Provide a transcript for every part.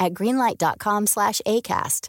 at greenlight.com slash ACAST.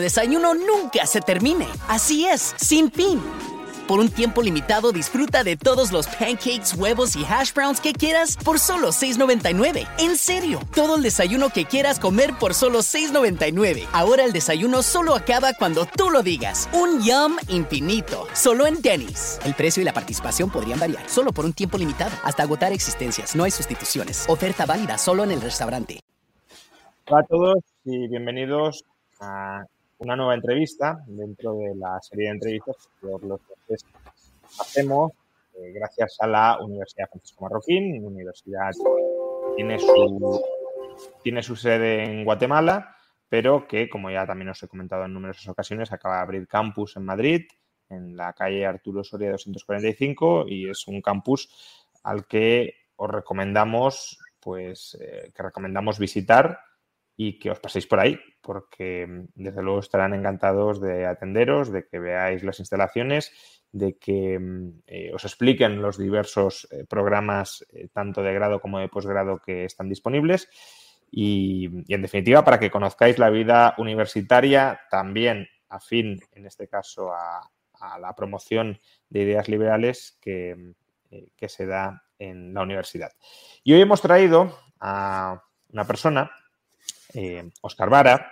desayuno nunca se termine. Así es, sin fin. Por un tiempo limitado disfruta de todos los pancakes, huevos y hash browns que quieras por solo $6.99. En serio, todo el desayuno que quieras comer por solo $6.99. Ahora el desayuno solo acaba cuando tú lo digas. Un yum infinito. Solo en Denny's. El precio y la participación podrían variar. Solo por un tiempo limitado. Hasta agotar existencias. No hay sustituciones. Oferta válida solo en el restaurante. Hola a todos y bienvenidos a una nueva entrevista dentro de la serie de entrevistas que por los que hacemos eh, gracias a la Universidad Francisco Marroquín. Universidad tiene su, tiene su sede en Guatemala, pero que, como ya también os he comentado en numerosas ocasiones, acaba de abrir campus en Madrid, en la calle Arturo Soria 245, y es un campus al que os recomendamos, pues, eh, que recomendamos visitar y que os paséis por ahí, porque mm, desde luego estarán encantados de atenderos, de que veáis las instalaciones, de que mm, eh, os expliquen los diversos eh, programas, eh, tanto de grado como de posgrado, que están disponibles. Y, en definitiva, para que conozcáis la vida universitaria, también afín, en este caso, a, a la promoción de ideas liberales que, mm, que se da en la universidad. Y hoy hemos traído a una persona Oscar eh, Vara,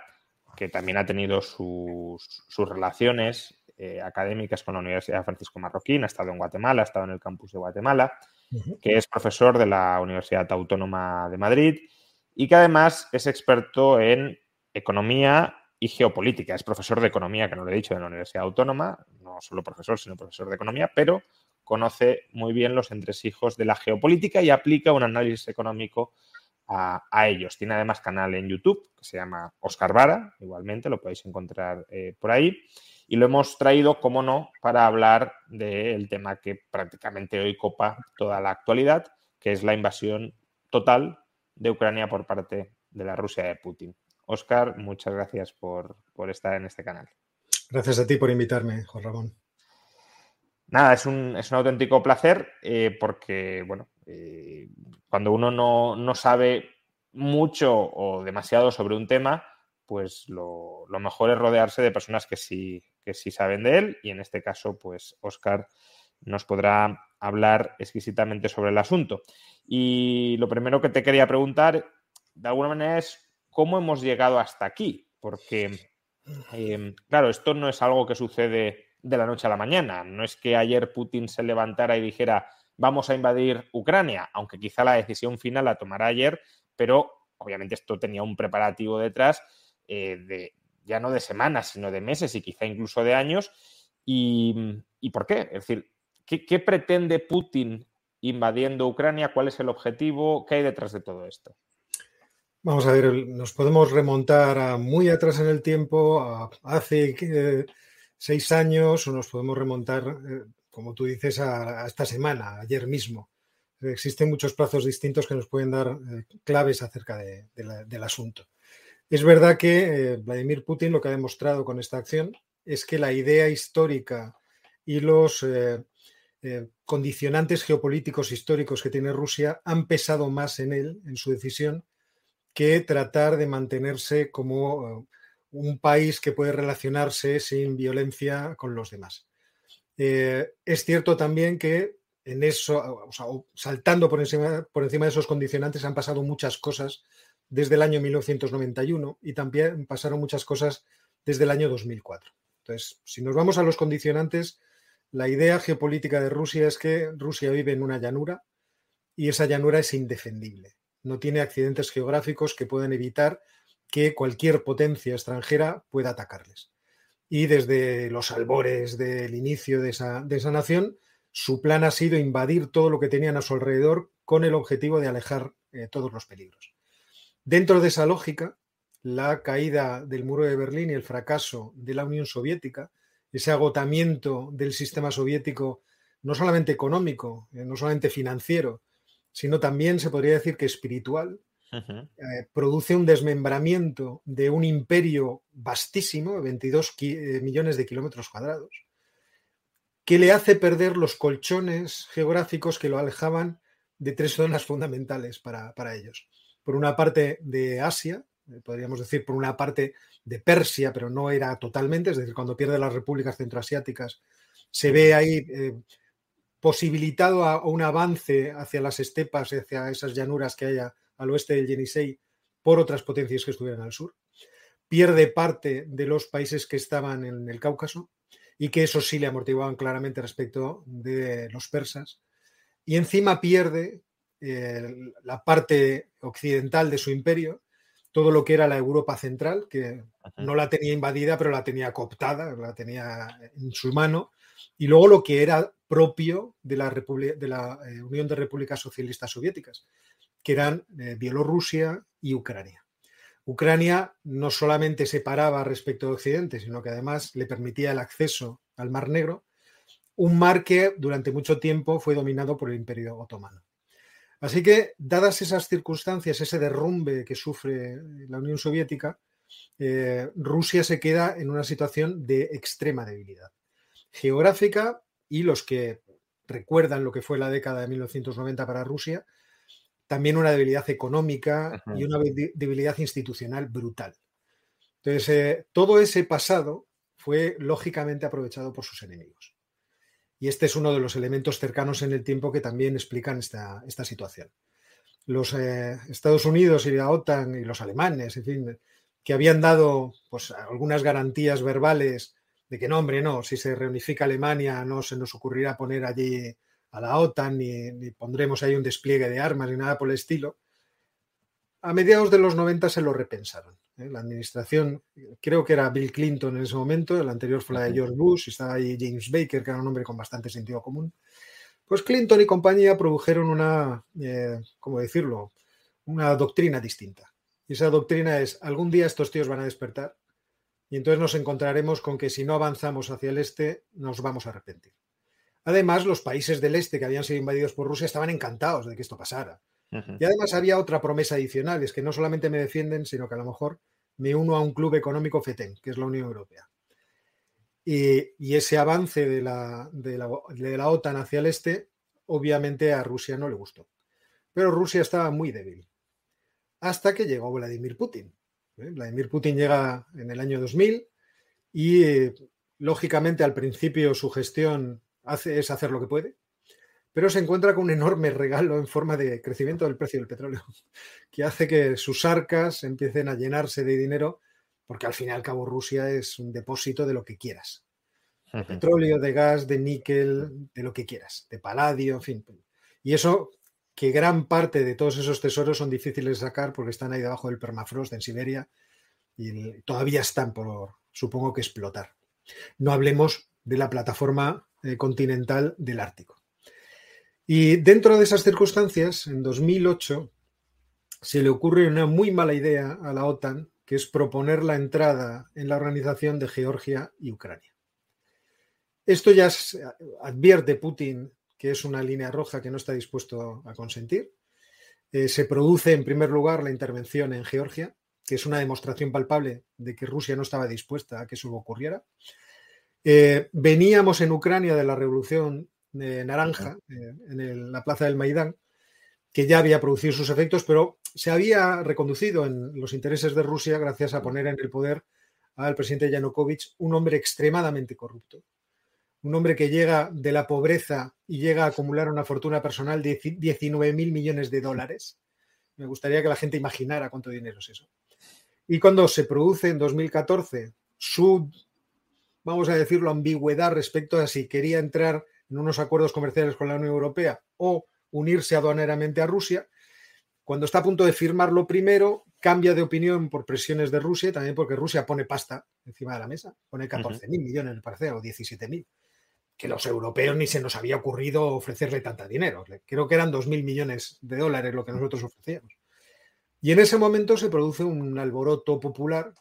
que también ha tenido sus, relaciones eh, académicas con la Universidad Francisco Marroquín, ha estado en Guatemala, ha estado en el campus de Guatemala, que es profesor de la Universidad Autónoma de Madrid y que además es experto en economía y geopolítica. Es profesor de economía, que no lo he dicho, de la Universidad Autónoma, no solo profesor, sino profesor de economía, pero conoce muy bien los entresijos de la geopolítica y aplica un análisis económico a, ellos. Tiene además canal en YouTube que se llama Oscar Vara, igualmente lo podéis encontrar eh, por ahí. Y lo hemos traído, como no, para hablar del tema que prácticamente hoy copa toda la actualidad, que es la invasión total de Ucrania por parte de la Rusia de Putin. Oscar, muchas gracias por, estar en este canal. Gracias a ti por invitarme, Juan Ramón. Nada, es un, auténtico placer eh, porque, bueno, eh, cuando uno no, sabe mucho o demasiado sobre un tema, pues lo, mejor es rodearse de personas que sí, que sí saben de él. Y en este caso, pues Oscar nos podrá hablar exquisitamente sobre el asunto. Y lo primero que te quería preguntar, de alguna manera, es cómo hemos llegado hasta aquí, porque, eh, claro, esto no es algo que sucede de la noche a la mañana, no es que ayer Putin se levantara y dijera, vamos a invadir Ucrania, aunque quizá la decisión final la tomará ayer, pero obviamente esto tenía un preparativo detrás eh, de ya no de semanas, sino de meses y quizá incluso de años. ¿Y, por qué? Es decir, ¿qué, pretende Putin invadiendo Ucrania? ¿Cuál es el objetivo? ¿Qué hay detrás de todo esto? Vamos a ver, nos podemos remontar muy atrás en el tiempo, hace eh, seis años, o nos podemos remontar eh, como tú dices, a, esta semana, ayer mismo. existen muchos plazos distintos que nos pueden dar eh, claves acerca del asunto. Es verdad que Vladimir Putin lo que ha demostrado con esta acción es que la idea histórica y los condicionantes geopolíticos históricos que tiene Rusia han pesado más en él, en su decisión, que tratar de mantenerse como un país que puede relacionarse sin violencia con los demás. Eh, es cierto también que en eso, saltando por encima, por encima de esos condicionantes, han pasado muchas cosas desde el año 1991 y también pasaron muchas cosas desde el año 2004. Entonces, si nos vamos a los condicionantes, la idea geopolítica de Rusia es que Rusia vive en una llanura y esa llanura es indefendible. No tiene accidentes geográficos que puedan evitar que cualquier potencia extranjera pueda atacarles. Y desde los albores del inicio de esa, nación, su plan ha sido invadir todo lo que tenían a su alrededor con el objetivo de alejar eh, todos los peligros. Dentro de esa lógica, la caída del muro de Berlín y el fracaso de la Unión Soviética, ese agotamiento del sistema soviético, no solamente económico, eh, no solamente financiero, sino también se podría decir que espiritual, eh, produce un desmembramiento de un imperio vastísimo, 22 eh, millones de kilómetros cuadrados, que le hace perder los colchones geográficos que lo alejaban de tres zonas fundamentales para, ellos. Por una parte de Asia, eh, podríamos decir por una parte de Persia, pero no era totalmente, es decir, cuando pierde las repúblicas centroasiáticas, se ve ahí posibilitado a, un avance hacia las estepas, hacia esas llanuras que haya al oeste del Yenisei por otras potencias que estuvieran al sur. Pierde parte de los países que estaban en el Cáucaso y que eso sí le amortiguaban claramente respecto de los persas. Y encima pierde eh, la parte occidental de su imperio, todo lo que era la Europa central, que no la tenía invadida, pero la tenía cooptada, la tenía en su mano, y luego lo que era propio de la, de la eh, Unión de Repúblicas Socialistas Soviéticas, que eran eh, Bielorrusia y Ucrania. Ucrania no solamente se paraba respecto a Occidente, sino que además le permitía el acceso al Mar Negro, un mar que durante mucho tiempo fue dominado por el Imperio Otomano. Así que, dadas esas circunstancias, ese derrumbe que sufre la Unión Soviética, eh, Rusia se queda en una situación de extrema debilidad geográfica y los que recuerdan lo que fue la década de 1990 para Rusia, también una debilidad económica y una debilidad institucional brutal. Entonces, eh, todo ese pasado fue lógicamente aprovechado por sus enemigos. Y este es uno de los elementos cercanos en el tiempo que también explican esta, esta situación. Los eh, Estados Unidos y la OTAN y los alemanes, en fin, que habían dado pues, algunas garantías verbales de que no, hombre, no, si se reunifica Alemania no se nos ocurrirá poner allí a la OTAN, ni, pondremos ahí un despliegue de armas, ni nada por el estilo. A mediados de los 90 se lo repensaron. ¿eh? La administración, creo que era Bill Clinton en ese momento, el anterior fue la de George Bush, y estaba ahí James Baker, que era un hombre con bastante sentido común. Pues Clinton y compañía produjeron una, eh, ¿cómo decirlo? Una doctrina distinta. Y esa doctrina es, algún día estos tíos van a despertar y entonces nos encontraremos con que si no avanzamos hacia el este, nos vamos a arrepentir. Además, los países del este que habían sido invadidos por Rusia estaban encantados de que esto pasara. Y además había otra promesa adicional, es que no solamente me defienden, sino que a lo mejor me uno a un club económico FETEN, que es la Unión Europea. Y, ese avance de la, de, la, OTAN hacia el este, obviamente a Rusia no le gustó. Pero Rusia estaba muy débil. Hasta que llegó Vladimir Putin. ¿eh? Vladimir Putin llega en el año 2000 y, eh, lógicamente, al principio su gestión hace, es hacer lo que puede, pero se encuentra con un enorme regalo en forma de crecimiento del precio del petróleo, que hace que sus arcas empiecen a llenarse de dinero, porque al fin y al cabo Rusia es un depósito de lo que quieras. De petróleo, de gas, de níquel, de lo que quieras, de paladio, en fin. Y eso que gran parte de todos esos tesoros son difíciles de sacar porque están ahí debajo del permafrost en Siberia y todavía están por, supongo que explotar. No hablemos de la plataforma continental del Ártico. Y dentro de esas circunstancias, en 2008, se le ocurre una muy mala idea a la OTAN, que es proponer la entrada en la organización de Georgia y Ucrania. Esto ya advierte Putin que es una línea roja que no está dispuesto a consentir. Eh, se produce, en primer lugar, la intervención en Georgia, que es una demostración palpable de que Rusia no estaba dispuesta a que eso ocurriera. Eh, veníamos en Ucrania de la revolución naranja, eh, en la plaza del Maidán, que ya había producido sus efectos, pero se había reconducido en los intereses de Rusia gracias a poner en el poder al presidente Yanukovych, un hombre extremadamente corrupto, un hombre que llega de la pobreza y llega a acumular una fortuna personal de 19 mil millones de dólares. Me gustaría que la gente imaginara cuánto dinero es eso. Y cuando se produce en 2014 su, vamos a decirlo, ambigüedad respecto a si quería entrar en unos acuerdos comerciales con la Unión Europea o unirse aduaneramente a Rusia, cuando está a punto de firmarlo primero, cambia de opinión por presiones de Rusia, también porque Rusia pone pasta encima de la mesa, pone 14.000 mil millones, me parece, o 17.000, que los europeos ni se nos había ocurrido ofrecerle tanta dinero. Creo que eran 2.000 millones de dólares lo que nosotros ofrecíamos. Y en ese momento se produce un alboroto popular,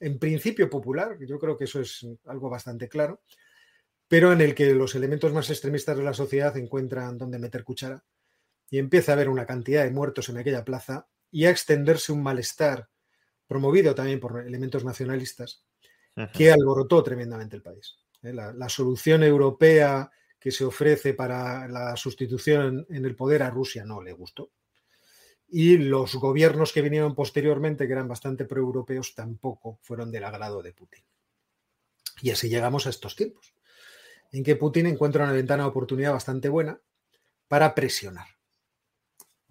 en principio popular, yo creo que eso es algo bastante claro, pero en el que los elementos más extremistas de la sociedad encuentran donde meter cuchara y empieza a haber una cantidad de muertos en aquella plaza y a extenderse un malestar promovido también por elementos nacionalistas que alborotó tremendamente el país. ¿eh? La, solución europea que se ofrece para la sustitución en el poder a Rusia no le gustó. Y los gobiernos que vinieron posteriormente, que eran bastante proeuropeos, tampoco fueron del agrado de Putin. Y así llegamos a estos tiempos, en que Putin encuentra una ventana de oportunidad bastante buena para presionar.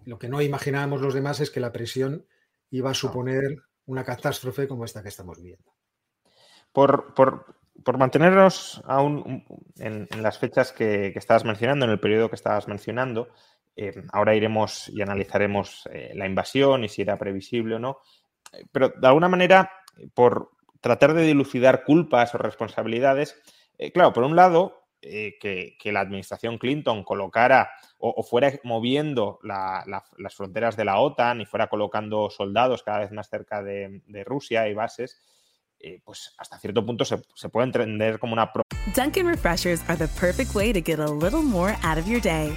Lo que no imaginábamos los demás es que la presión iba a suponer una catástrofe como esta que estamos viendo. Por, mantenernos aún en, las fechas que, estabas mencionando, en el periodo que estabas mencionando, eh, ahora iremos y analizaremos eh, la invasión y si era previsible o no, eh, pero de alguna manera, por tratar de dilucidar culpas o responsabilidades, claro, por un lado, que, la administración Clinton colocara o, fuera moviendo las fronteras de la OTAN y fuera colocando soldados cada vez más cerca de, Rusia y bases, pues hasta cierto punto se, se puede entender como una... Dunkin' Refreshers are the perfect way to get a little more out of your day.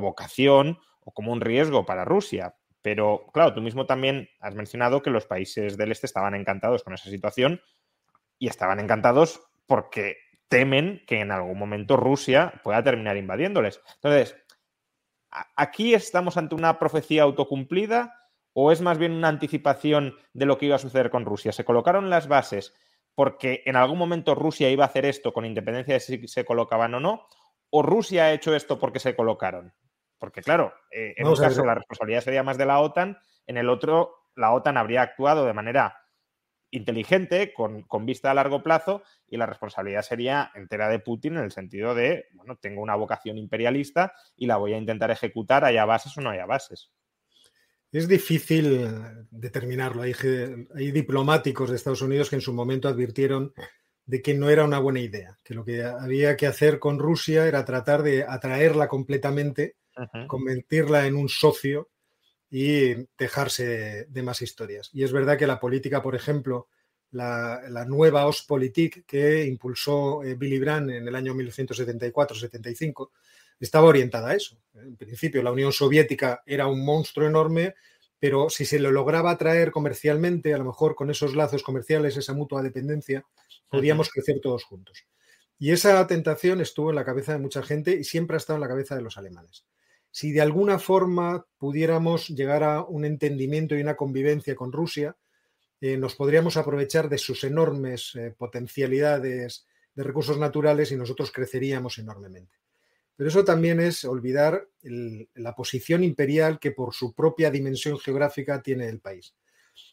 Vocación o como un riesgo para Rusia. Pero claro, tú mismo también has mencionado que los países del este estaban encantados con esa situación y estaban encantados porque temen que en algún momento Rusia pueda terminar invadiéndoles. Entonces, ¿aquí estamos ante una profecía autocumplida o es más bien una anticipación de lo que iba a suceder con Rusia? ¿Se colocaron las bases porque en algún momento Rusia iba a hacer esto con independencia de si se colocaban o no? ¿O Rusia ha hecho esto porque se colocaron? Porque claro, eh, en un caso la responsabilidad sería más de la OTAN, en el otro la OTAN habría actuado de manera inteligente, con, vista a largo plazo, y la responsabilidad sería entera de Putin en el sentido de, bueno, tengo una vocación imperialista y la voy a intentar ejecutar, haya bases o no haya bases. Es difícil determinarlo. Hay, hay diplomáticos de Estados Unidos que en su momento advirtieron de que no era una buena idea, que lo que había que hacer con Rusia era tratar de atraerla completamente, convertirla en un socio y dejarse de, más historias. Y es verdad que la política, por ejemplo, la, nueva Ostpolitik que impulsó eh, Billy Brandt en el año 1974-75, estaba orientada a eso. En principio, la Unión Soviética era un monstruo enorme, pero si se lo lograba traer comercialmente, a lo mejor con esos lazos comerciales, esa mutua dependencia, podíamos crecer todos juntos. Y esa tentación estuvo en la cabeza de mucha gente y siempre ha estado en la cabeza de los alemanes. Si de alguna forma pudiéramos llegar a un entendimiento y una convivencia con Rusia, eh, nos podríamos aprovechar de sus enormes eh, potencialidades de recursos naturales y nosotros creceríamos enormemente. Pero eso también es olvidar la posición imperial que por su propia dimensión geográfica tiene el país.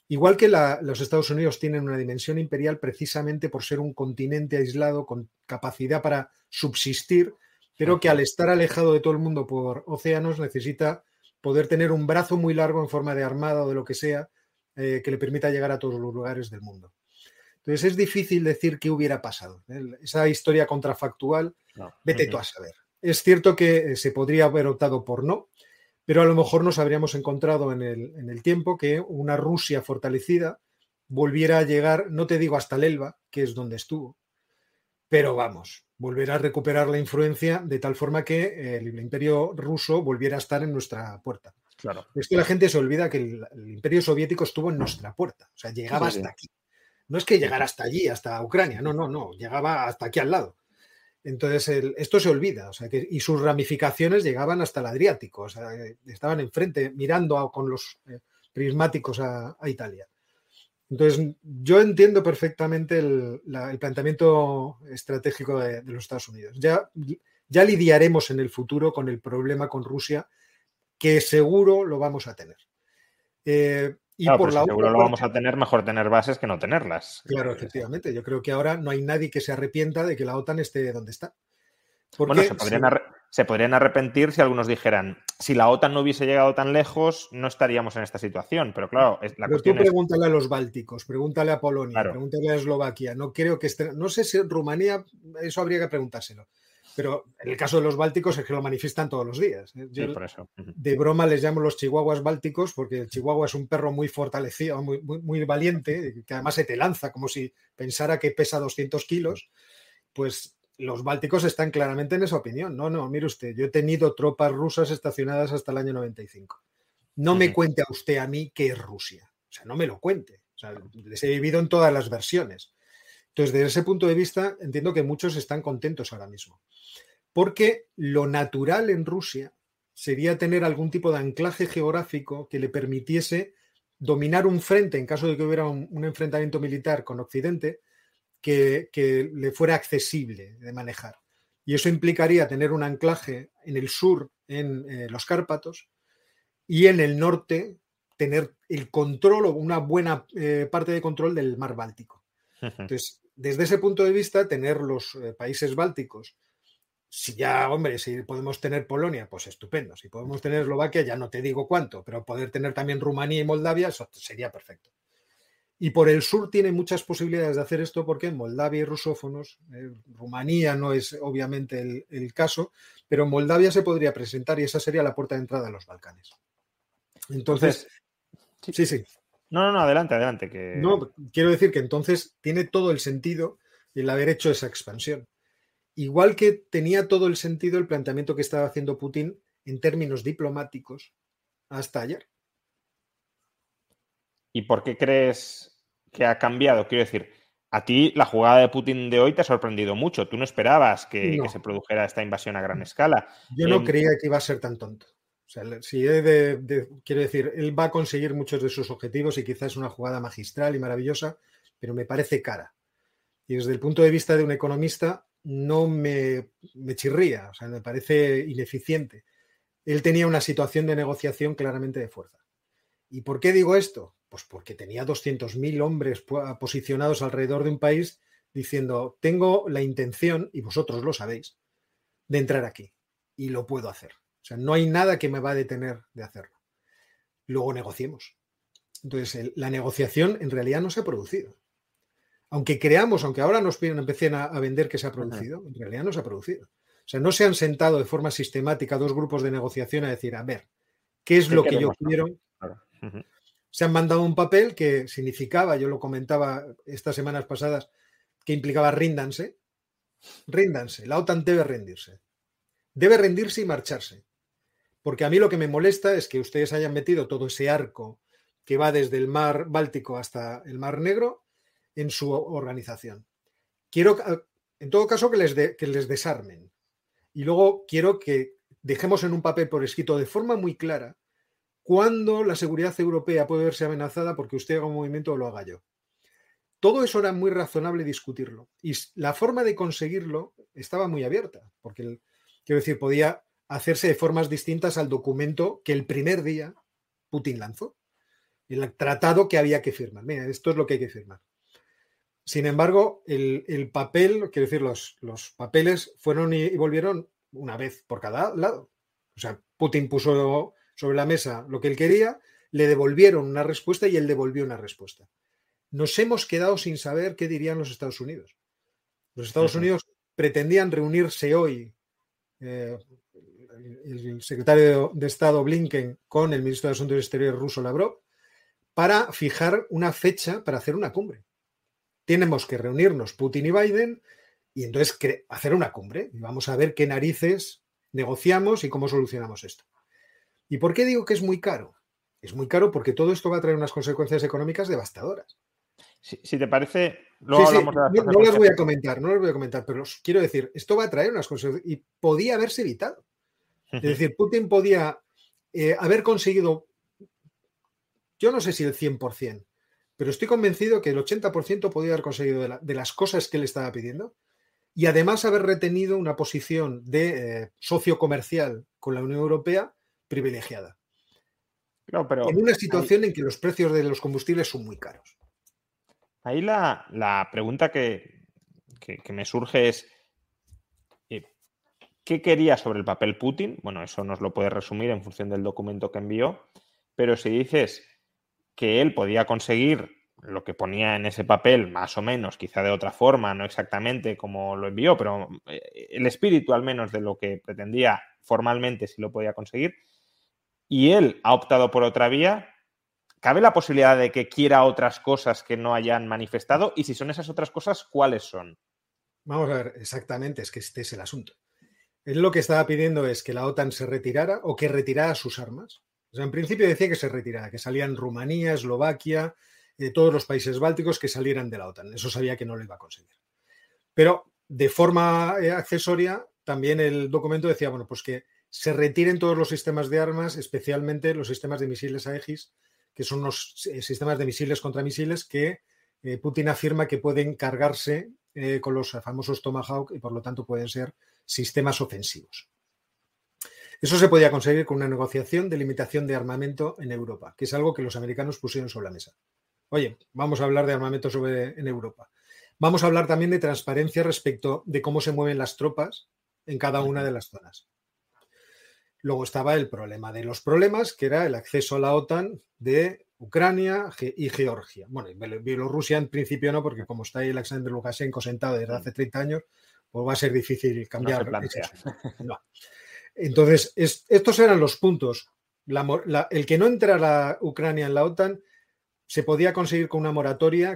Igual que los Estados Unidos tienen una dimensión imperial precisamente por ser un continente aislado con capacidad para subsistir, pero que al estar alejado de todo el mundo por océanos necesita poder tener un brazo muy largo en forma de armada o de lo que sea eh, que le permita llegar a todos los lugares del mundo. Entonces es difícil decir qué hubiera pasado. Esa historia contrafactual, vete tú a saber. Es cierto que eh, se podría haber optado por no, pero a lo mejor nos habríamos encontrado en el, tiempo que una Rusia fortalecida volviera a llegar, no te digo hasta el Elba, que es donde estuvo, pero vamos, volver a recuperar la influencia de tal forma que el imperio ruso volviera a estar en nuestra puerta. Claro. Es que la gente se olvida que el, imperio soviético estuvo en nuestra puerta, o sea, llegaba hasta aquí. No es que llegara hasta allí, hasta Ucrania, no, no, no, llegaba hasta aquí al lado. Entonces, esto se olvida, o sea, que, y sus ramificaciones llegaban hasta el Adriático, o sea, estaban enfrente, mirando con los eh, prismáticos a, Italia. Entonces, yo entiendo perfectamente el, planteamiento estratégico de, los Estados Unidos. Ya, ya lidiaremos en el futuro con el problema con Rusia, que seguro lo vamos a tener. Eh, y por la seguro lo vamos a tener, mejor tener bases que no tenerlas. Claro, efectivamente. Yo creo que ahora no hay nadie que se arrepienta de que la OTAN esté donde está. Bueno, se podrían, arrepentir si algunos dijeran, si la OTAN no hubiese llegado tan lejos, no estaríamos en esta situación. Pero claro, la Pero tú pregúntale a los bálticos, pregúntale a Polonia, pregúntale a Eslovaquia. No creo que esté, no sé si Rumanía, eso habría que preguntárselo. Pero en el caso de los bálticos es que lo manifiestan todos los días. ¿eh? De broma les llamo los chihuahuas bálticos porque el chihuahua es un perro muy fortalecido, muy, muy, valiente, que además se te lanza como si pensara que pesa 200 kilos. Pues los bálticos están claramente en esa opinión. No, no, mire usted, yo he tenido tropas rusas estacionadas hasta el año 95. No me cuente a usted a mí qué es Rusia. O sea, no me lo cuente. O sea, les he vivido en todas las versiones. Entonces, desde ese punto de vista, entiendo que muchos están contentos ahora mismo. Porque lo natural en Rusia sería tener algún tipo de anclaje geográfico que le permitiese dominar un frente en caso de que hubiera un, enfrentamiento militar con Occidente que, le fuera accesible de manejar. Y eso implicaría tener un anclaje en el sur, en eh, los Cárpatos, y en el norte tener el control o una buena eh, parte de control del mar Báltico. Entonces, desde ese punto de vista, tener los eh, países bálticos, si ya, hombre, si podemos tener Polonia, pues estupendo. Si podemos tener Eslovaquia, ya no te digo cuánto, pero poder tener también Rumanía y Moldavia, eso sería perfecto. Y por el sur tiene muchas posibilidades de hacer esto porque Moldavia y rusófonos, eh, Rumanía no es obviamente el, caso, pero Moldavia se podría presentar y esa sería la puerta de entrada a los Balcanes. Entonces, sí, sí. No, no, no, adelante, adelante. Que... No, quiero decir que entonces tiene todo el sentido el haber hecho esa expansión. Igual que tenía todo el sentido el planteamiento que estaba haciendo Putin en términos diplomáticos hasta ayer. ¿Y por qué crees que ha cambiado? Quiero decir, a ti la jugada de Putin de hoy te ha sorprendido mucho. Tú no esperabas que, se produjera esta invasión a gran escala. Yo no creía que iba a ser tan tonto. O sea, si de, quiero decir, él va a conseguir muchos de sus objetivos y quizás es una jugada magistral y maravillosa, pero me parece cara. Y desde el punto de vista de un economista, no me, me chirría, o sea, me parece ineficiente. Él tenía una situación de negociación claramente de fuerza. ¿Y por qué digo esto? Pues porque tenía 200.000 hombres posicionados alrededor de un país diciendo, tengo la intención, y vosotros lo sabéis, de entrar aquí. Y lo puedo hacer. O sea, no hay nada que me va a detener de hacerlo. Luego negociemos. Entonces, la negociación en realidad no se ha producido. Aunque creamos, aunque ahora nos empiecen a, vender que se ha producido, en realidad no se ha producido. O sea, no se han sentado de forma sistemática dos grupos de negociación a decir, a ver, ¿qué es lo que yo quiero? Se han mandado un papel que significaba, yo lo comentaba estas semanas pasadas, que implicaba ríndanse. Ríndanse. La OTAN debe rendirse. Debe rendirse y marcharse. Porque a mí lo que me molesta es que ustedes hayan metido todo ese arco que va desde el mar Báltico hasta el mar Negro en su organización. Quiero, en todo caso, que les, que les desarmen. Y luego quiero que dejemos en un papel por escrito de forma muy clara cuándo la seguridad europea puede verse amenazada porque usted haga un movimiento o lo haga yo. Todo eso era muy razonable discutirlo. Y la forma de conseguirlo estaba muy abierta, porque, quiero decir, podía hacerse de formas distintas al documento que el primer día Putin lanzó. El tratado que había que firmar. Mira, esto es lo que hay que firmar. Sin embargo, el, papel, quiero decir, los, papeles fueron y, volvieron una vez por cada lado. O sea, Putin puso sobre la mesa lo que él quería, le devolvieron una respuesta y él devolvió una respuesta. Nos hemos quedado sin saber qué dirían los Estados Unidos. Los Estados Unidos pretendían reunirse hoy eh, el secretario de Estado Blinken con el ministro de Asuntos Exteriores ruso Lavrov para fijar una fecha para hacer una cumbre. Tenemos que reunirnos Putin y Biden y entonces hacer una cumbre y vamos a ver qué narices negociamos y cómo solucionamos esto. ¿Y por qué digo que es muy caro? Es muy caro porque todo esto va a traer unas consecuencias económicas devastadoras. Si, te parece, no, las voy a comentar, no las voy a comentar, pero quiero decir, esto va a traer unas consecuencias y podía haberse evitado. Es decir, Putin podía eh, haber conseguido, yo no sé si el 100%, pero estoy convencido que el 80% podía haber conseguido de, las cosas que él estaba pidiendo y además haber retenido una posición de eh, socio comercial con la Unión Europea privilegiada. pero en una situación en que los precios de los combustibles son muy caros. Ahí la, pregunta que, me surge es, eh, ¿qué quería sobre el papel Putin? Bueno, eso nos lo puede resumir en función del documento que envió, pero si dices que él podía conseguir lo que ponía en ese papel, más o menos, quizá de otra forma, no exactamente como lo envió, pero eh, el espíritu al menos de lo que pretendía formalmente si lo podía conseguir, y él ha optado por otra vía, ¿cabe la posibilidad de que quiera otras cosas que no hayan manifestado? Y si son esas otras cosas, ¿cuáles son? Vamos a ver, exactamente, es que este es el asunto. Él lo que estaba pidiendo es que la OTAN se retirara o que retirara sus armas. O sea, en principio decía que se retirara, que salían Rumanía, Eslovaquia, eh, todos los países bálticos que salieran de la OTAN. Eso sabía que no lo iba a conseguir. Pero de forma eh, accesoria, también el documento decía, bueno, pues que se retiren todos los sistemas de armas, especialmente los sistemas de misiles Aegis, que son los eh, sistemas de misiles contra misiles que Putin afirma que pueden cargarse con los famosos Tomahawk y por lo tanto pueden ser sistemas ofensivos. Eso se podía conseguir con una negociación de limitación de armamento en Europa, que es algo que los americanos pusieron sobre la mesa. Oye, vamos a hablar de armamento sobre, en Europa. Vamos a hablar también de transparencia respecto de cómo se mueven las tropas en cada una de las zonas. Luego estaba el problema de los problemas, que era el acceso a la OTAN de Ucrania y Georgia. Bueno, Bielorrusia en principio no, porque como está ahí Alexander Lukashenko sentado desde hace 30 años, pues va a ser difícil cambiar. No entonces, estos eran los puntos. el que no entrara Ucrania en la OTAN se podía conseguir con una moratoria.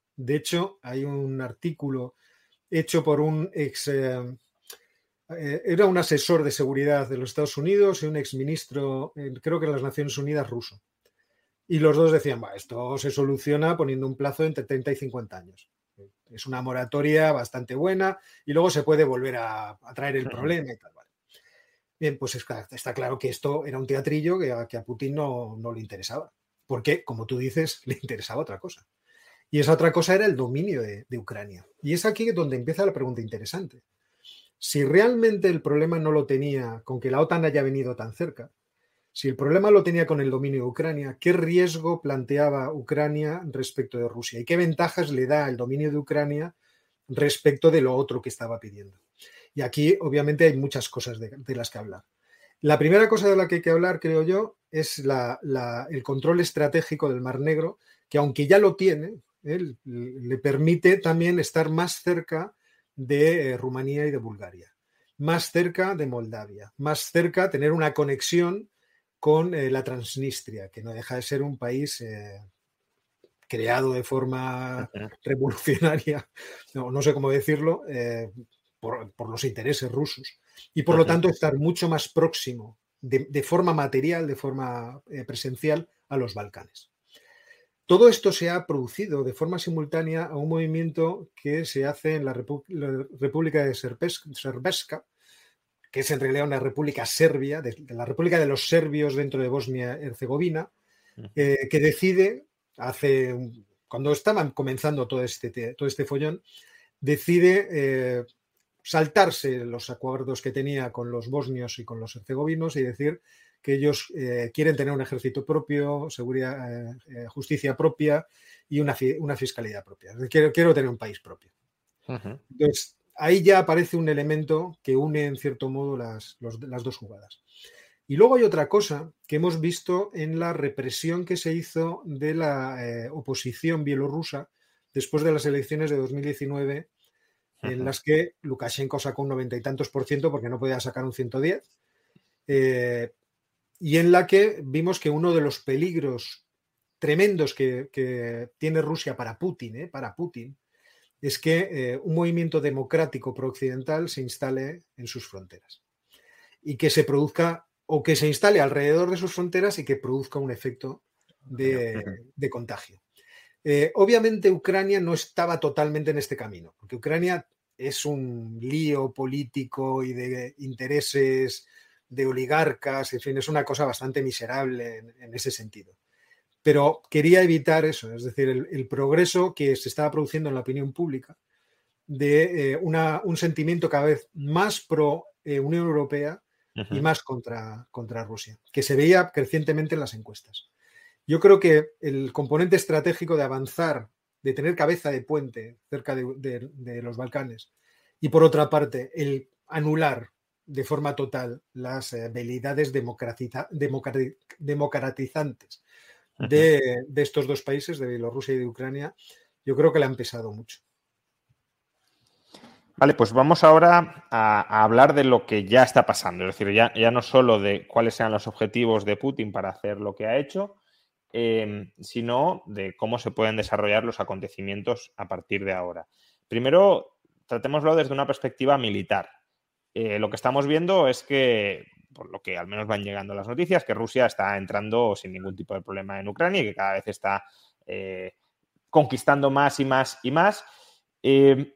De hecho, hay un artículo hecho por un ex. Eh, eh, era un asesor de seguridad de los Estados Unidos y un ex ministro, eh, creo que en las Naciones Unidas ruso. Y los dos decían, esto se soluciona poniendo un plazo entre 30 y 50 años. Es una moratoria bastante buena y luego se puede volver a, traer el problema y tal. Bien, pues está, claro que esto era un teatrillo que a, Putin no, le interesaba, porque, como tú dices, le interesaba otra cosa. Y esa otra cosa era el dominio de, Ucrania. Y es aquí donde empieza la pregunta interesante. Si realmente el problema no lo tenía con que la OTAN haya venido tan cerca, Si el problema lo tenía con el dominio de Ucrania, ¿qué riesgo planteaba Ucrania respecto de Rusia? ¿Y qué ventajas le da el dominio de Ucrania respecto de lo otro que estaba pidiendo? Y aquí, obviamente, hay muchas cosas de, las que hablar. La primera cosa de la que hay que hablar, creo yo, es el control estratégico del Mar Negro, que aunque ya lo tiene, ¿eh? le permite también estar más cerca de eh, Rumanía y de Bulgaria, más cerca de Moldavia, más cerca tener una conexión con eh, la Transnistria, que no deja de ser un país creado de forma revolucionaria, no, sé cómo decirlo, por, los intereses rusos. Y por lo tanto estar mucho más próximo de forma material, de forma presencial, a los Balcanes. Todo esto se ha producido de forma simultánea a un movimiento que se hace en la, República de Serbesca, que es en realidad una república serbia, de, la República de los Serbios dentro de Bosnia-Herzegovina, eh, que decide, hace, cuando estaban comenzando todo este, todo este follón, decide eh, saltarse los acuerdos que tenía con los bosnios y con los herzegovinos y decir que ellos eh, quieren tener un ejército propio, seguridad, eh, eh, justicia propia y una, una fiscalidad propia. Quiero, quiero, tener un país propio. Entonces, ahí ya aparece un elemento que une en cierto modo las, las dos jugadas. Y luego hay otra cosa que hemos visto en la represión que se hizo de la oposición bielorrusa después de las elecciones de 2019, en las que Lukashenko sacó un noventa y tantos por ciento porque no podía sacar un 110 y en la que vimos que uno de los peligros tremendos que, tiene Rusia para Putin, ¿eh? para Putin, es que eh, un movimiento democrático prooccidental se instale en sus fronteras y que se produzca o que se instale alrededor de sus fronteras y que produzca un efecto de, contagio. Eh, obviamente Ucrania no estaba totalmente en este camino, porque Ucrania es un lío político y de intereses de oligarcas, en fin, es una cosa bastante miserable en, ese sentido. Pero quería evitar eso, es decir, el, progreso que se estaba produciendo en la opinión pública de eh, un sentimiento cada vez más pro eh, Unión Europea y más contra, contra Rusia, que se veía crecientemente en las encuestas. Yo creo que el componente estratégico de avanzar, de tener cabeza de puente cerca de los Balcanes, y por otra parte, el anular de forma total las eh, habilidades democratizantes de, estos dos países, de Bielorrusia y de Ucrania, yo creo que le han pesado mucho. Vale, pues vamos ahora a, hablar de lo que ya está pasando, es decir, ya, ya, no solo de cuáles sean los objetivos de Putin para hacer lo que ha hecho, em, sino de cómo se pueden desarrollar los acontecimientos a partir de ahora. Primero, tratémoslo desde una perspectiva militar. Eh, lo que estamos viendo es que, por lo que al menos van llegando las noticias, que Rusia está entrando sin ningún tipo de problema en Ucrania y que cada vez está eh, conquistando más y más y más. Eh,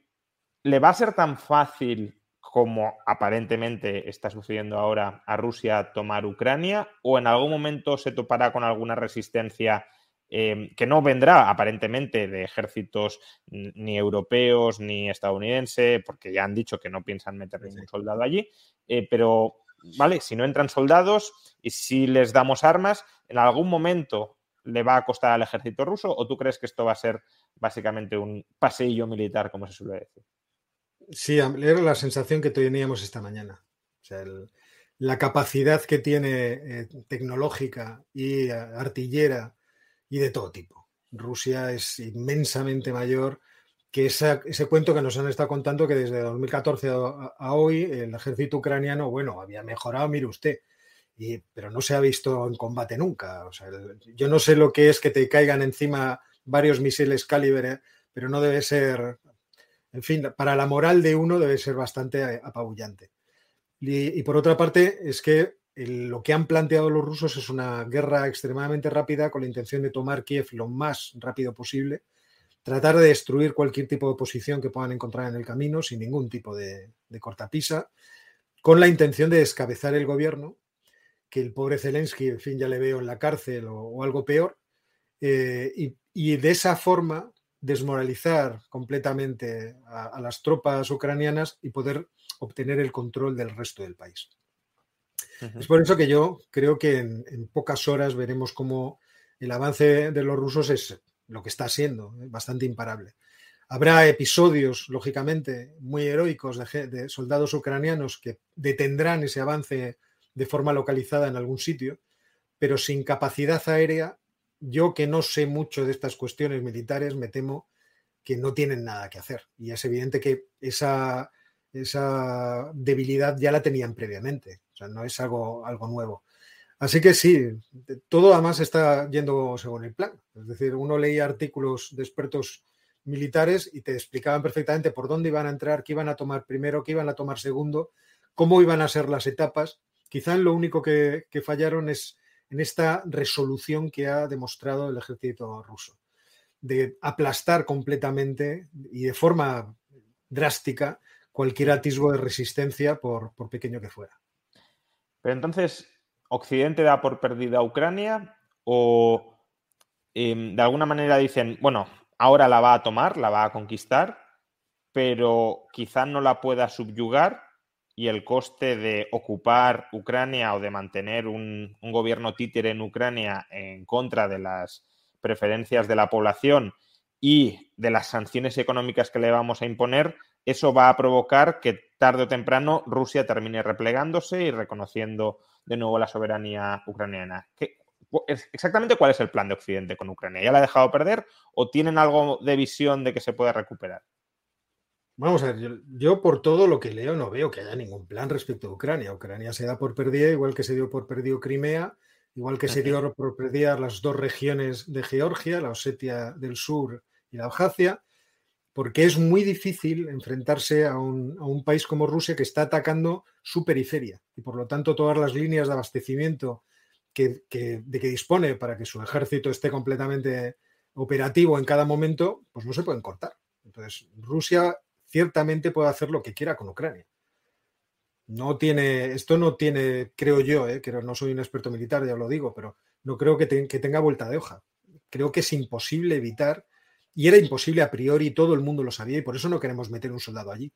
¿Le va a ser tan fácil como aparentemente está sucediendo ahora a Rusia tomar Ucrania? ¿O en algún momento se topará con alguna resistencia Em, que no vendrá aparentemente de ejércitos ni europeos ni estadounidenses, porque ya han dicho que no piensan meter ningún soldado allí, eh, pero, ¿vale? Si no entran soldados y si les damos armas, en algún momento le va a costar al ejército ruso o tú crees que esto va a ser básicamente un paseillo militar, como se suele decir? Sí, era la sensación que teníamos esta mañana. la capacidad que tiene eh, tecnológica y eh, artillera y de todo tipo. Rusia es inmensamente mayor que ese cuento que nos han estado contando que desde 2014 a, hoy el ejército ucraniano, bueno, había mejorado, mire usted, y, pero no se ha visto en combate nunca. O sea, yo no sé lo que es que te caigan encima varios misiles calibre, pero no debe ser, en fin, para la moral de uno debe ser bastante apabullante. y por otra parte, es que lo que han planteado los rusos es una guerra extremadamente rápida con la intención de tomar Kiev lo más rápido posible, tratar de destruir cualquier tipo de posición que puedan encontrar en el camino sin ningún tipo de, cortapisa, con la intención de descabezar el gobierno, que el pobre Zelensky, en fin, ya le veo en la cárcel o, algo peor, eh, y, de esa forma desmoralizar completamente a las tropas ucranianas y poder obtener el control del resto del país. Es por eso que yo creo que en, pocas horas veremos cómo el avance de los rusos es lo que está siendo, ¿eh? bastante imparable. Habrá episodios, lógicamente, muy heroicos de, soldados ucranianos que detendrán ese avance de forma localizada en algún sitio, pero sin capacidad aérea, yo que no sé mucho de estas cuestiones militares, me temo que no tienen nada que hacer. Y es evidente que esa, esa debilidad ya la tenían previamente. O sea, no es algo, algo nuevo. Así que sí, todo además está yendo según el plan. Es decir, uno leía artículos de expertos militares y te explicaban perfectamente por dónde iban a entrar, qué iban a tomar primero, qué iban a tomar segundo, cómo iban a ser las etapas. Quizá lo único que, que fallaron es en esta resolución que ha demostrado el ejército ruso, de aplastar completamente y de forma drástica cualquier atisbo de resistencia, por, por pequeño que fuera. Pero entonces, ¿Occidente da por perdida a Ucrania o em, de alguna manera dicen, bueno, ahora la va a tomar, la va a conquistar, pero quizá no la pueda subyugar y el coste de ocupar Ucrania o de mantener un, un, gobierno títere en Ucrania en contra de las preferencias de la población y de las sanciones económicas que le vamos a imponer eso va a provocar que tarde o temprano Rusia termine replegándose y reconociendo de nuevo la soberanía ucraniana. exactamente cuál es el plan de Occidente con Ucrania? ¿Ya la ha dejado perder o tienen algo de visión de que se puede recuperar? Vamos a ver, yo, por todo lo que leo no veo que haya ningún plan respecto a Ucrania. Ucrania se da por perdida, igual que se dio por perdido Crimea, igual que se dio por perdida las dos regiones de Georgia, la Osetia del Sur y la Abjasia porque es muy difícil enfrentarse a un, país como Rusia que está atacando su periferia y por lo tanto todas las líneas de abastecimiento que, de que dispone para que su ejército esté completamente operativo en cada momento, pues no se pueden cortar. Entonces, Rusia ciertamente puede hacer lo que quiera con Ucrania. No tiene, esto no tiene, creo yo, eh, que no soy un experto militar, ya lo digo, pero no creo que tenga vuelta de hoja. Creo que es imposible evitar y era imposible a priori, todo el mundo lo sabía y por eso no queremos meter un soldado allí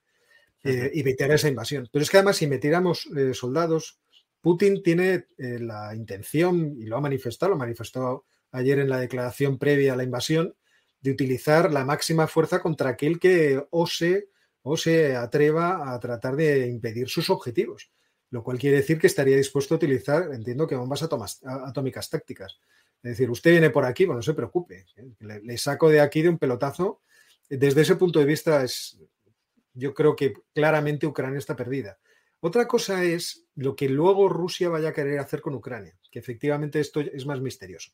eh, y meter esa invasión. Pero es que además si metiéramos eh, soldados, Putin tiene eh, la intención, y lo ha manifestado, lo manifestó ayer en la declaración previa a la invasión, de utilizar la máxima fuerza contra aquel que ose o se atreva a tratar de impedir sus objetivos, lo cual quiere decir que estaría dispuesto a utilizar, entiendo que bombas atómicas tácticas. Es decir, usted viene por aquí, bueno, no se preocupe, ¿eh? le, saco de aquí de un pelotazo. Desde ese punto de vista, es, yo creo que claramente Ucrania está perdida. Otra cosa es lo que luego Rusia vaya a querer hacer con Ucrania, que efectivamente esto es más misterioso.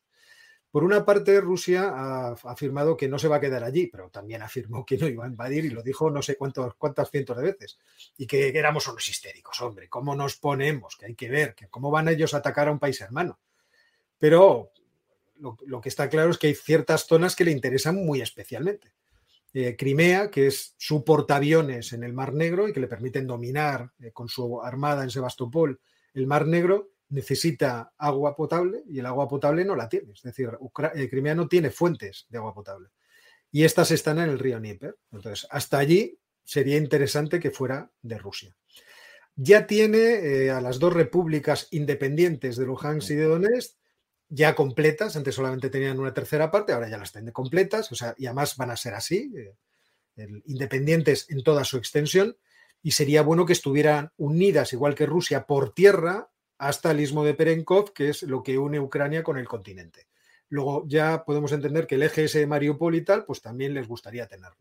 Por una parte, Rusia ha afirmado que no se va a quedar allí, pero también afirmó que no iba a invadir y lo dijo no sé cuántos, cuántas cientos de veces. Y que éramos unos histéricos, hombre, ¿cómo nos ponemos? Que hay que ver, que cómo van ellos a atacar a un país hermano. Pero lo, que está claro es que hay ciertas zonas que le interesan muy especialmente. Eh, Crimea, que es su portaaviones en el Mar Negro y que le permiten dominar eh, con su armada en Sebastopol el Mar Negro, necesita agua potable y el agua potable no la tiene. Es decir, eh, Crimea no tiene fuentes de agua potable. Y estas están en el río Níper. Entonces, hasta allí sería interesante que fuera de Rusia. Ya tiene a las dos repúblicas independientes de Luhansk y de Donetsk ya completas, antes solamente tenían una tercera parte, ahora ya las tienen completas, o sea, y además van a ser así, eh, independientes en toda su extensión, y sería bueno que estuvieran unidas, igual que Rusia, por tierra hasta el istmo de Perenkov, que es lo que une Ucrania con el continente. Luego ya podemos entender que el eje ese de Mariupol y tal, pues también les gustaría tenerlo.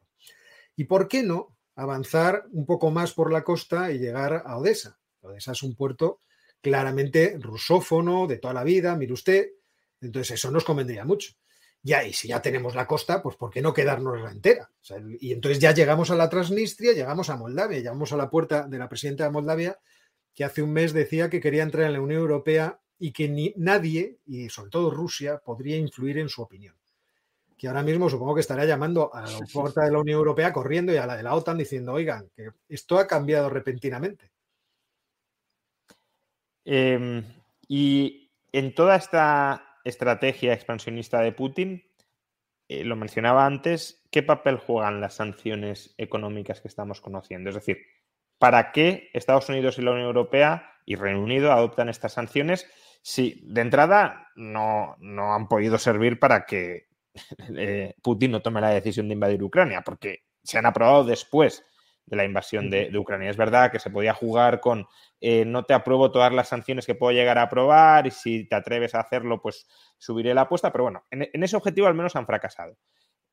¿Y por qué no avanzar un poco más por la costa y llegar a Odessa? Odessa es un puerto claramente rusófono de toda la vida, mire usted. Entonces eso nos convendría mucho. Ya, y si ya tenemos la costa, pues ¿por qué no quedarnos la entera? y entonces ya llegamos a la Transnistria, llegamos a Moldavia, llegamos a la puerta de la presidenta de Moldavia, que hace un mes decía que quería entrar en la Unión Europea y que ni, nadie, y sobre todo Rusia, podría influir en su opinión. Que ahora mismo supongo que estará llamando a la puerta de la Unión Europea corriendo y a la de la OTAN diciendo, oigan, que esto ha cambiado repentinamente. Em, y en toda esta estrategia expansionista de Putin, eh, lo mencionaba antes, ¿qué papel juegan las sanciones económicas que estamos conociendo? Es decir, ¿para qué Estados Unidos y la Unión Europea y Reino Unido adoptan estas sanciones si de entrada no, no han podido servir para que eh, Putin no tome la decisión de invadir Ucrania? Porque se han aprobado después de la invasión de, Ucrania. Es verdad que se podía jugar con eh, no te apruebo todas las sanciones que puedo llegar a aprobar y si te atreves a hacerlo, pues subiré la apuesta, pero bueno, en, ese objetivo al menos han fracasado.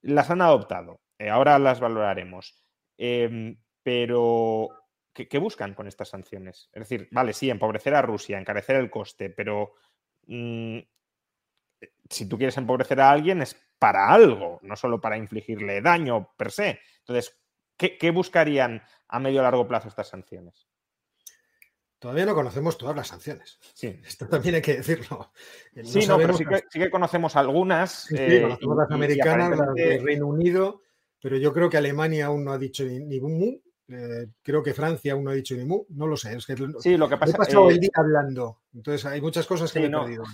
Las han adoptado, eh, ahora las valoraremos. Em, pero, ¿qué, buscan con estas sanciones? Es decir, vale, sí, empobrecer a Rusia, encarecer el coste, pero mm, si tú quieres empobrecer a alguien es para algo, no solo para infligirle daño per se. Entonces, ¿Qué, buscarían a medio o largo plazo estas sanciones? Todavía no conocemos todas las sanciones. Sí. Esto también hay que decirlo. sí, no, pero sí que, conocemos algunas. Sí, eh, conocemos las americanas, las del Reino Unido, pero yo creo que Alemania aún no ha dicho ni, ni mu. Eh, creo que Francia aún no ha dicho ni mu. No lo sé. Es que sí, lo que pasa, he pasado el día hablando. Entonces hay muchas cosas que me he perdido.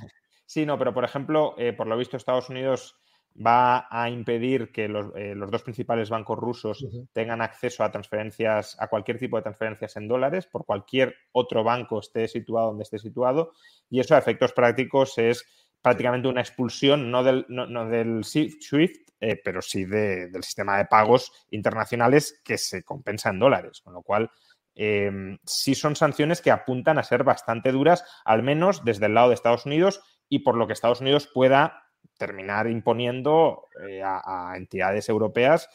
Sí, no, pero por ejemplo, eh, por lo visto, Estados Unidos va a impedir que los, eh, dos principales bancos rusos tengan acceso a transferencias, a cualquier tipo de transferencias en dólares, por cualquier otro banco esté situado donde esté situado, y eso a efectos prácticos es prácticamente una expulsión, no del, del SWIFT, eh, pero sí del sistema de pagos internacionales que se compensa en dólares, con lo cual em, sí son sanciones que apuntan a ser bastante duras, al menos desde el lado de Estados Unidos y por lo que Estados Unidos pueda terminar imponiendo eh, a, entidades europeas,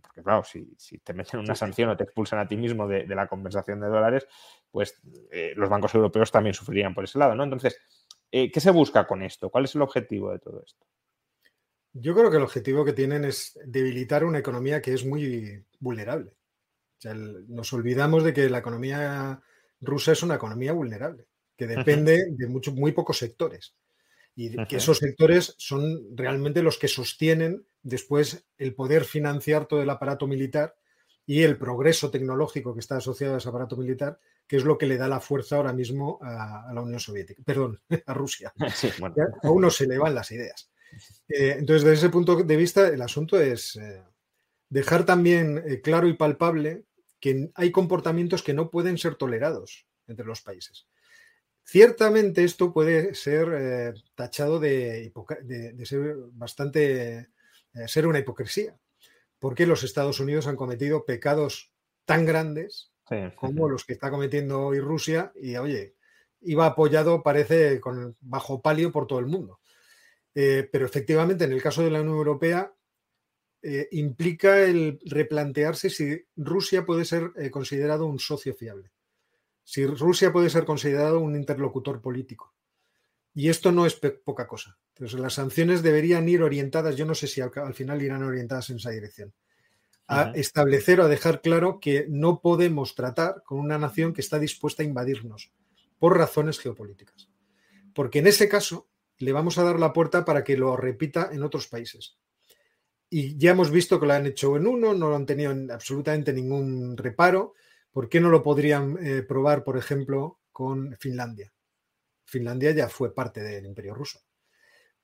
porque claro, si, te meten una sanción o te expulsan a ti mismo de, la compensación de dólares, pues eh, los bancos europeos también sufrirían por ese lado, ¿no? Entonces, eh, ¿qué se busca con esto? ¿Cuál es el objetivo de todo esto? Yo creo que el objetivo que tienen es debilitar una economía que es muy vulnerable. nos olvidamos de que la economía rusa es una economía vulnerable, que depende de muchos, muy pocos sectores y que esos sectores son realmente los que sostienen después el poder financiar todo el aparato militar y el progreso tecnológico que está asociado a ese aparato militar, que es lo que le da la fuerza ahora mismo a, la Unión Soviética, perdón, a Rusia. A uno se le van las ideas. Eh, entonces, desde ese punto de vista, el asunto es eh, dejar también eh, claro y palpable que hay comportamientos que no pueden ser tolerados entre los países. Ciertamente esto puede ser eh, tachado de, ser bastante, eh, ser una hipocresía, porque los Estados Unidos han cometido pecados tan grandes como los que está cometiendo hoy Rusia y, oye, iba apoyado, parece, con bajo palio por todo el mundo. Eh, pero efectivamente, en el caso de la Unión Europea, implica el replantearse si Rusia puede ser considerado un socio fiable si Rusia puede ser considerado un interlocutor político. Y esto no es poca cosa. Entonces, las sanciones deberían ir orientadas, yo no sé si al, final irán orientadas en esa dirección, a establecer o a dejar claro que no podemos tratar con una nación que está dispuesta a invadirnos por razones geopolíticas. Porque en ese caso le vamos a dar la puerta para que lo repita en otros países. Y ya hemos visto que lo han hecho en uno, no lo han tenido absolutamente ningún reparo ¿Por qué no lo podrían eh, probar, por ejemplo, con Finlandia? Finlandia ya fue parte del Imperio Ruso.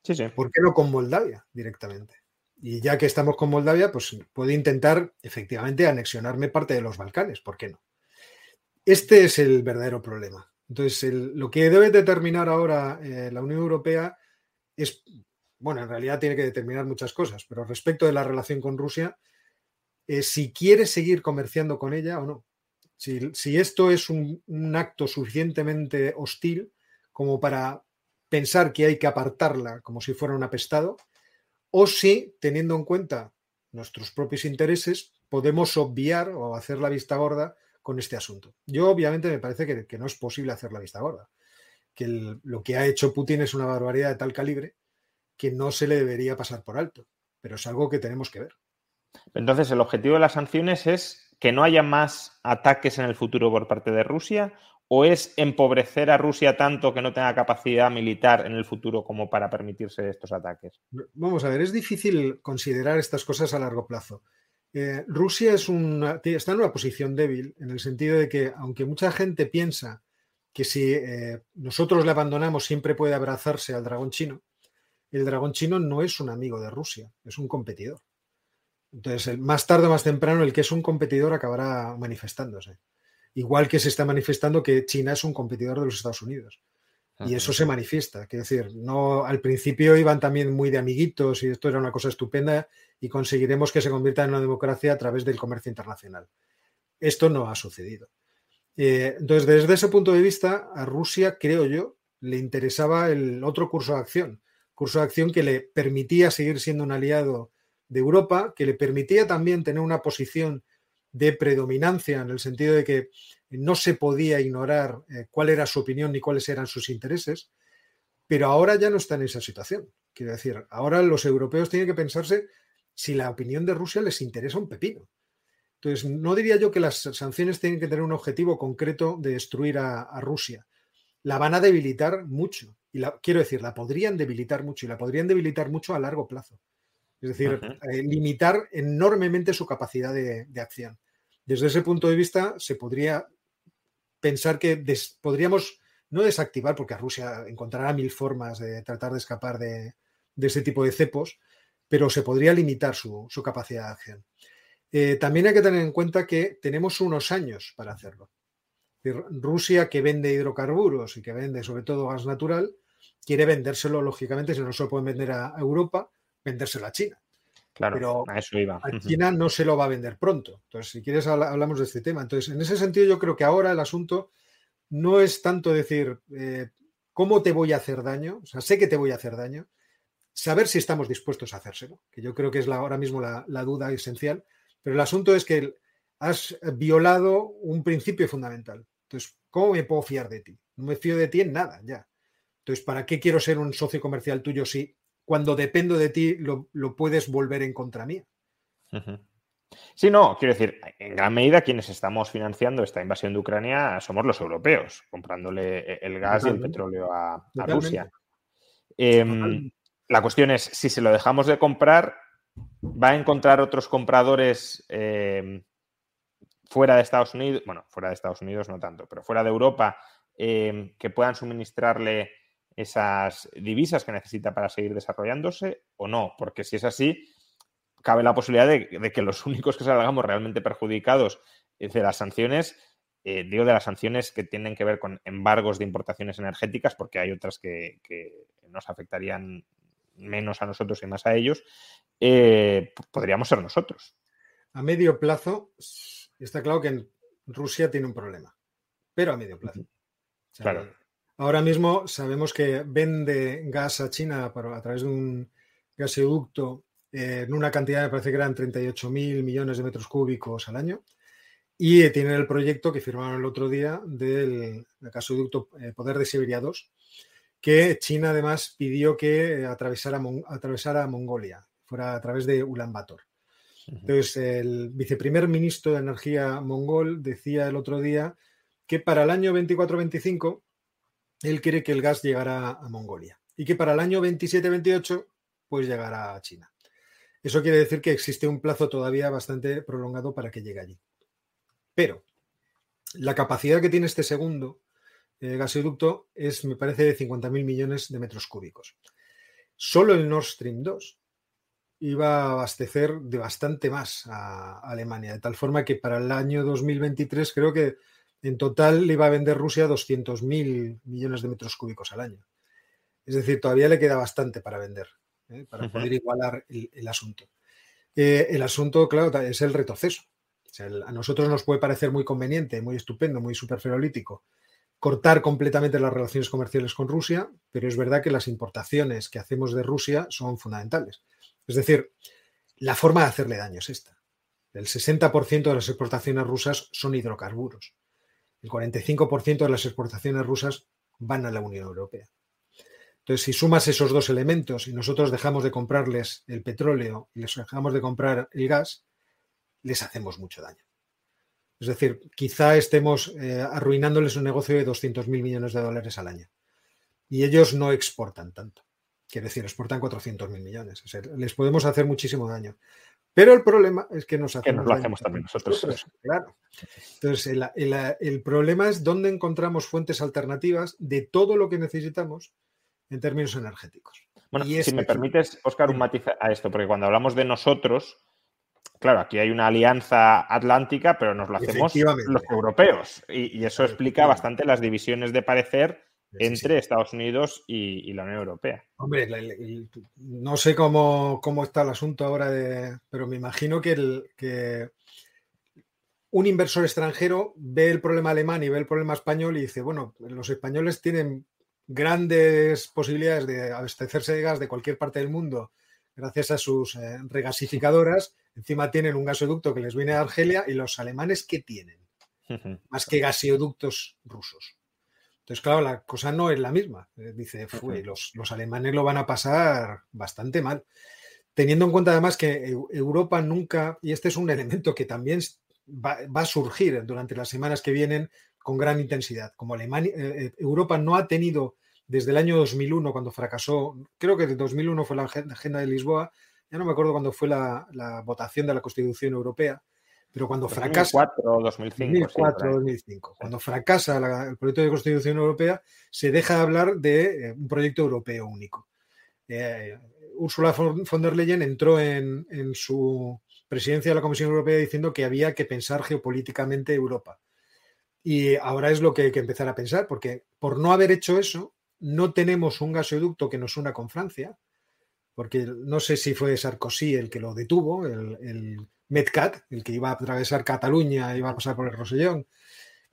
Sí, sí. ¿Por qué no con Moldavia directamente? Y ya que estamos con Moldavia, pues puede intentar efectivamente anexionarme parte de los Balcanes, ¿por qué no? Este es el verdadero problema. Entonces, lo que debe determinar ahora eh, la Unión Europea es, bueno, en realidad tiene que determinar muchas cosas, pero respecto de la relación con Rusia, es si quiere seguir comerciando con ella o no. Si, esto es un, acto suficientemente hostil como para pensar que hay que apartarla como si fuera un apestado, o si, teniendo en cuenta nuestros propios intereses, podemos obviar o hacer la vista gorda con este asunto. Yo obviamente me parece que, no es posible hacer la vista gorda, que lo que ha hecho Putin es una barbaridad de tal calibre que no se le debería pasar por alto, pero es algo que tenemos que ver. Entonces, el objetivo de las sanciones es que no haya más ataques en el futuro por parte de Rusia? ¿O es empobrecer a Rusia tanto que no tenga capacidad militar en el futuro como para permitirse estos ataques? Vamos a ver, es difícil considerar estas cosas a largo plazo. Eh, Rusia está en una posición débil en el sentido de que, aunque mucha gente piensa que si eh, nosotros le abandonamos siempre puede abrazarse al dragón chino, el dragón chino no es un amigo de Rusia, es un competidor. Entonces, más tarde o más temprano, el que es un competidor acabará manifestándose. igual que se está manifestando que China es un competidor de los Estados Unidos. Y eso se manifiesta. Quiero decir, no, al principio iban también muy de amiguitos y esto era una cosa estupenda y conseguiremos que se convierta en una democracia a través del comercio internacional. Esto no ha sucedido. Eh, entonces, desde ese punto de vista, a Rusia, creo yo, le interesaba el otro curso de acción. Curso de acción que le permitía seguir siendo un aliado de Europa, que le permitía también tener una posición de predominancia en el sentido de que no se podía ignorar eh, cuál era su opinión ni cuáles eran sus intereses, pero ahora ya no está en esa situación. Quiero decir, ahora los europeos tienen que pensarse si la opinión de Rusia les interesa un pepino. Entonces, no diría yo que las sanciones tienen que tener un objetivo concreto de destruir a, Rusia. La van a debilitar mucho. Y la, quiero decir, la podrían debilitar mucho y la podrían debilitar mucho a largo plazo. Es decir, eh, limitar enormemente su capacidad de, acción. Desde ese punto de vista, se podría pensar que podríamos no desactivar, porque Rusia encontrará mil formas de tratar de escapar de, ese tipo de cepos, pero se podría limitar su, capacidad de acción. Eh, también hay que tener en cuenta que tenemos unos años para hacerlo. Rusia, que vende hidrocarburos y que vende sobre todo gas natural, quiere vendérselo, lógicamente, si no se lo pueden vender a Europa, vendérselo a China. Claro, pero a eso iba. A China no se lo va a vender pronto. Entonces, si quieres, hablamos de este tema. Entonces, en ese sentido, yo creo que ahora el asunto no es tanto decir eh, cómo te voy a hacer daño, o sea, sé que te voy a hacer daño, saber si estamos dispuestos a hacérselo, que yo creo que es ahora mismo la, duda esencial, pero el asunto es que has violado un principio fundamental. Entonces, ¿cómo me puedo fiar de ti? No me fío de ti en nada, ya. Entonces, ¿para qué quiero ser un socio comercial tuyo si cuando dependo de ti lo, puedes volver en contra mía. Sí, no, quiero decir, en gran medida quienes estamos financiando esta invasión de Ucrania somos los europeos, comprándole e, el gas y el petróleo a, Rusia. Em, la cuestión es, si se lo dejamos de comprar, ¿va a encontrar otros compradores em, fuera de Estados Unidos? Bueno, fuera de Estados Unidos no tanto, pero fuera de Europa em, que puedan suministrarle esas divisas que necesita para seguir desarrollándose o no, porque si es así, cabe la posibilidad de, que los únicos que salgamos realmente perjudicados de las sanciones, eh, digo de las sanciones que tienen que ver con embargos de importaciones energéticas, porque hay otras que, nos afectarían menos a nosotros y más a ellos, eh, podríamos ser nosotros. A medio plazo, está claro que Rusia tiene un problema, pero a medio plazo. claro. Ahora mismo sabemos que vende gas a China a través de un gasoducto eh, en una cantidad, me parece que eran 38 mil millones de metros cúbicos al año. Y tienen el proyecto que firmaron el otro día del, gasoducto eh, Poder de Siberia 2, que China además pidió que atravesara, atravesara Mongolia, fuera a través de Ulan Bator. Entonces, el viceprimer ministro de Energía mongol decía el otro día que para el año 24-25 él quiere que el gas llegara a Mongolia y que para el año 27-28 pues llegará a China. Eso quiere decir que existe un plazo todavía bastante prolongado para que llegue allí. Pero la capacidad que tiene este segundo eh, gasoducto es, me parece, de 50.000 millones de metros cúbicos. Solo el Nord Stream 2 iba a abastecer de bastante más a Alemania, de tal forma que para el año 2023 creo que en total le iba a vender Rusia 200.000 millones de metros cúbicos al año. Es decir, todavía le queda bastante para vender, ¿eh? para poder igualar el, asunto. Eh, el asunto, claro, es el retroceso. a nosotros nos puede parecer muy conveniente, muy estupendo, muy superferolítico cortar completamente las relaciones comerciales con Rusia, pero es verdad que las importaciones que hacemos de Rusia son fundamentales. Es decir, la forma de hacerle daño es esta. El 60% de las exportaciones rusas son hidrocarburos. El 45% de las exportaciones rusas van a la Unión Europea. Entonces, si sumas esos dos elementos y nosotros dejamos de comprarles el petróleo y les dejamos de comprar el gas, les hacemos mucho daño. Es decir, quizá estemos eh, arruinándoles un negocio de 200.000 millones de dólares al año. Y ellos no exportan tanto. Quiere decir, exportan 400.000 millones. les podemos hacer muchísimo daño. Pero el problema es que nos hacemos. lo hacemos también nosotros. Claro. Entonces, el, problema es dónde encontramos fuentes alternativas de todo lo que necesitamos en términos energéticos. Bueno, si me permites, Oscar, un matiz a esto, porque cuando hablamos de nosotros, claro, aquí hay una alianza atlántica, pero nos lo hacemos los europeos. Y, eso explica bastante las divisiones de parecer entre Estados Unidos y, la Unión Europea. Hombre, no sé cómo, está el asunto ahora, pero me imagino que un inversor extranjero ve el problema alemán y ve el problema español y dice, bueno, los españoles tienen grandes posibilidades de abastecerse de gas de cualquier parte del mundo gracias a sus eh, regasificadoras. Encima tienen un gasoducto que les viene de Argelia y los alemanes, ¿qué tienen? Más que gasoductos rusos. Entonces, claro, la cosa no es la misma. Eh, dice, los, los, alemanes lo van a pasar bastante mal. Teniendo en cuenta además que Europa nunca, y este es un elemento que también va, a surgir durante las semanas que vienen con gran intensidad, como Alemania, eh, Europa no ha tenido desde el año 2001, cuando fracasó, creo que de 2001 fue la agenda de Lisboa, ya no me acuerdo cuándo fue la, la votación de la Constitución Europea, pero cuando fracasa. 2004 2005. 2005. Cuando fracasa el proyecto de Constitución Europea, se deja de hablar de eh, un proyecto europeo único. Eh, Ursula von der Leyen entró en, su presidencia de la Comisión Europea diciendo que había que pensar geopolíticamente Europa. Y ahora es lo que hay que empezar a pensar, porque por no haber hecho eso, no tenemos un gasoducto que nos una con Francia, porque no sé si fue Sarkozy el que lo detuvo, el Medcat, el que iba a atravesar Cataluña, iba a pasar por el Rosellón.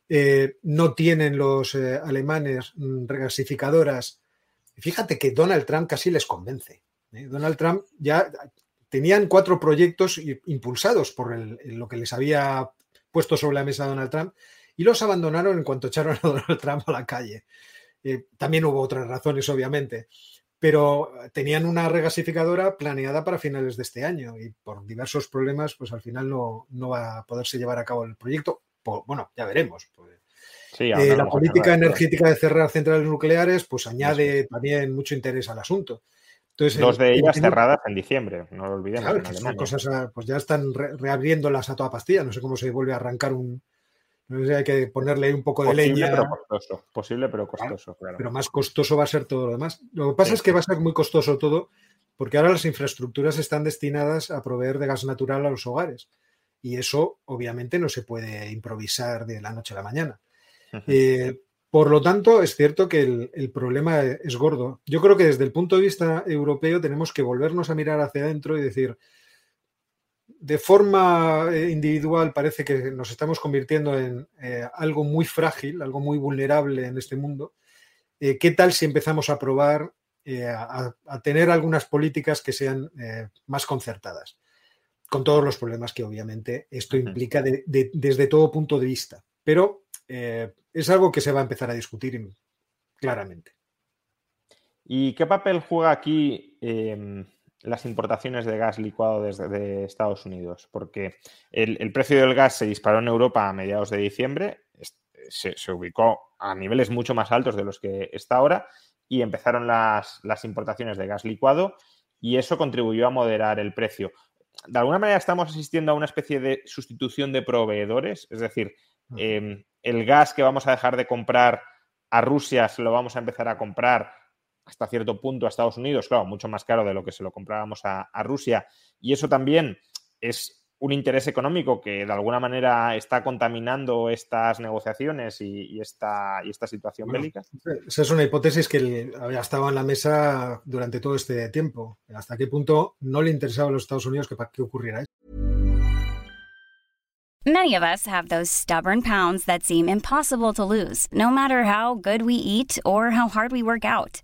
Eh, no tienen los eh, alemanes mm, regasificadoras. Fíjate que Donald Trump casi les convence. ¿eh? Donald Trump ya tenían cuatro proyectos impulsados por lo que les había puesto sobre la mesa Donald Trump y los abandonaron en cuanto echaron a Donald Trump a la calle. también hubo otras razones, obviamente pero tenían una regasificadora planeada para finales de este año y por diversos problemas, pues al final no, va a poderse llevar a cabo el proyecto. bueno, ya veremos. Pues. Eh, la política energética de cerrar centrales nucleares, pues añade también mucho interés al asunto. Entonces, Dos de ellas cerradas en diciembre, no lo olvidemos. cosas, pues ya están reabriéndolas a toda pastilla. No sé cómo se vuelve a arrancar un, hay que ponerle un poco de leña. Pero costoso. Posible, pero costoso, claro. Pero más costoso va a ser todo lo demás. Lo que pasa es que va a ser muy costoso todo, porque ahora las infraestructuras están destinadas a proveer de gas natural a los hogares. Y eso, obviamente, no se puede improvisar de la noche a la mañana. Eh, por lo tanto, es cierto que el, el, problema es gordo. Yo creo que desde el punto de vista europeo tenemos que volvernos a mirar hacia adentro y decir, de forma eh, individual parece que nos estamos convirtiendo en eh, algo muy frágil, algo muy vulnerable en este mundo. Eh, ¿Qué tal si empezamos a probar a, tener algunas políticas que sean más concertadas? Con todos los problemas que obviamente esto implica desde todo punto de vista. Pero es algo que se va a empezar a discutir claramente. ¿Y qué papel juega aquí? Las importaciones de gas licuado desde Estados Unidos, porque el, precio del gas se disparó en Europa a mediados de diciembre, se, ubicó a niveles mucho más altos de los que está ahora y empezaron las, importaciones de gas licuado y eso contribuyó a moderar el precio. De alguna manera estamos asistiendo a una especie de sustitución de proveedores, es decir, em, el gas que vamos a dejar de comprar a Rusia se lo vamos a empezar a comprar hasta cierto punto a Estados Unidos, claro, mucho más caro de lo que se lo comprábamos a, Rusia. Y eso también es un interés económico que de alguna manera está contaminando estas negociaciones y, esta, y esta situación bélica? Esa es una hipótesis que había estado en la mesa durante todo este tiempo. ¿Hasta qué punto no le interesaba a los Estados Unidos que, que ocurriera eso? Many of us have those stubborn pounds that seem impossible to lose, no matter how good we eat or how hard we work out.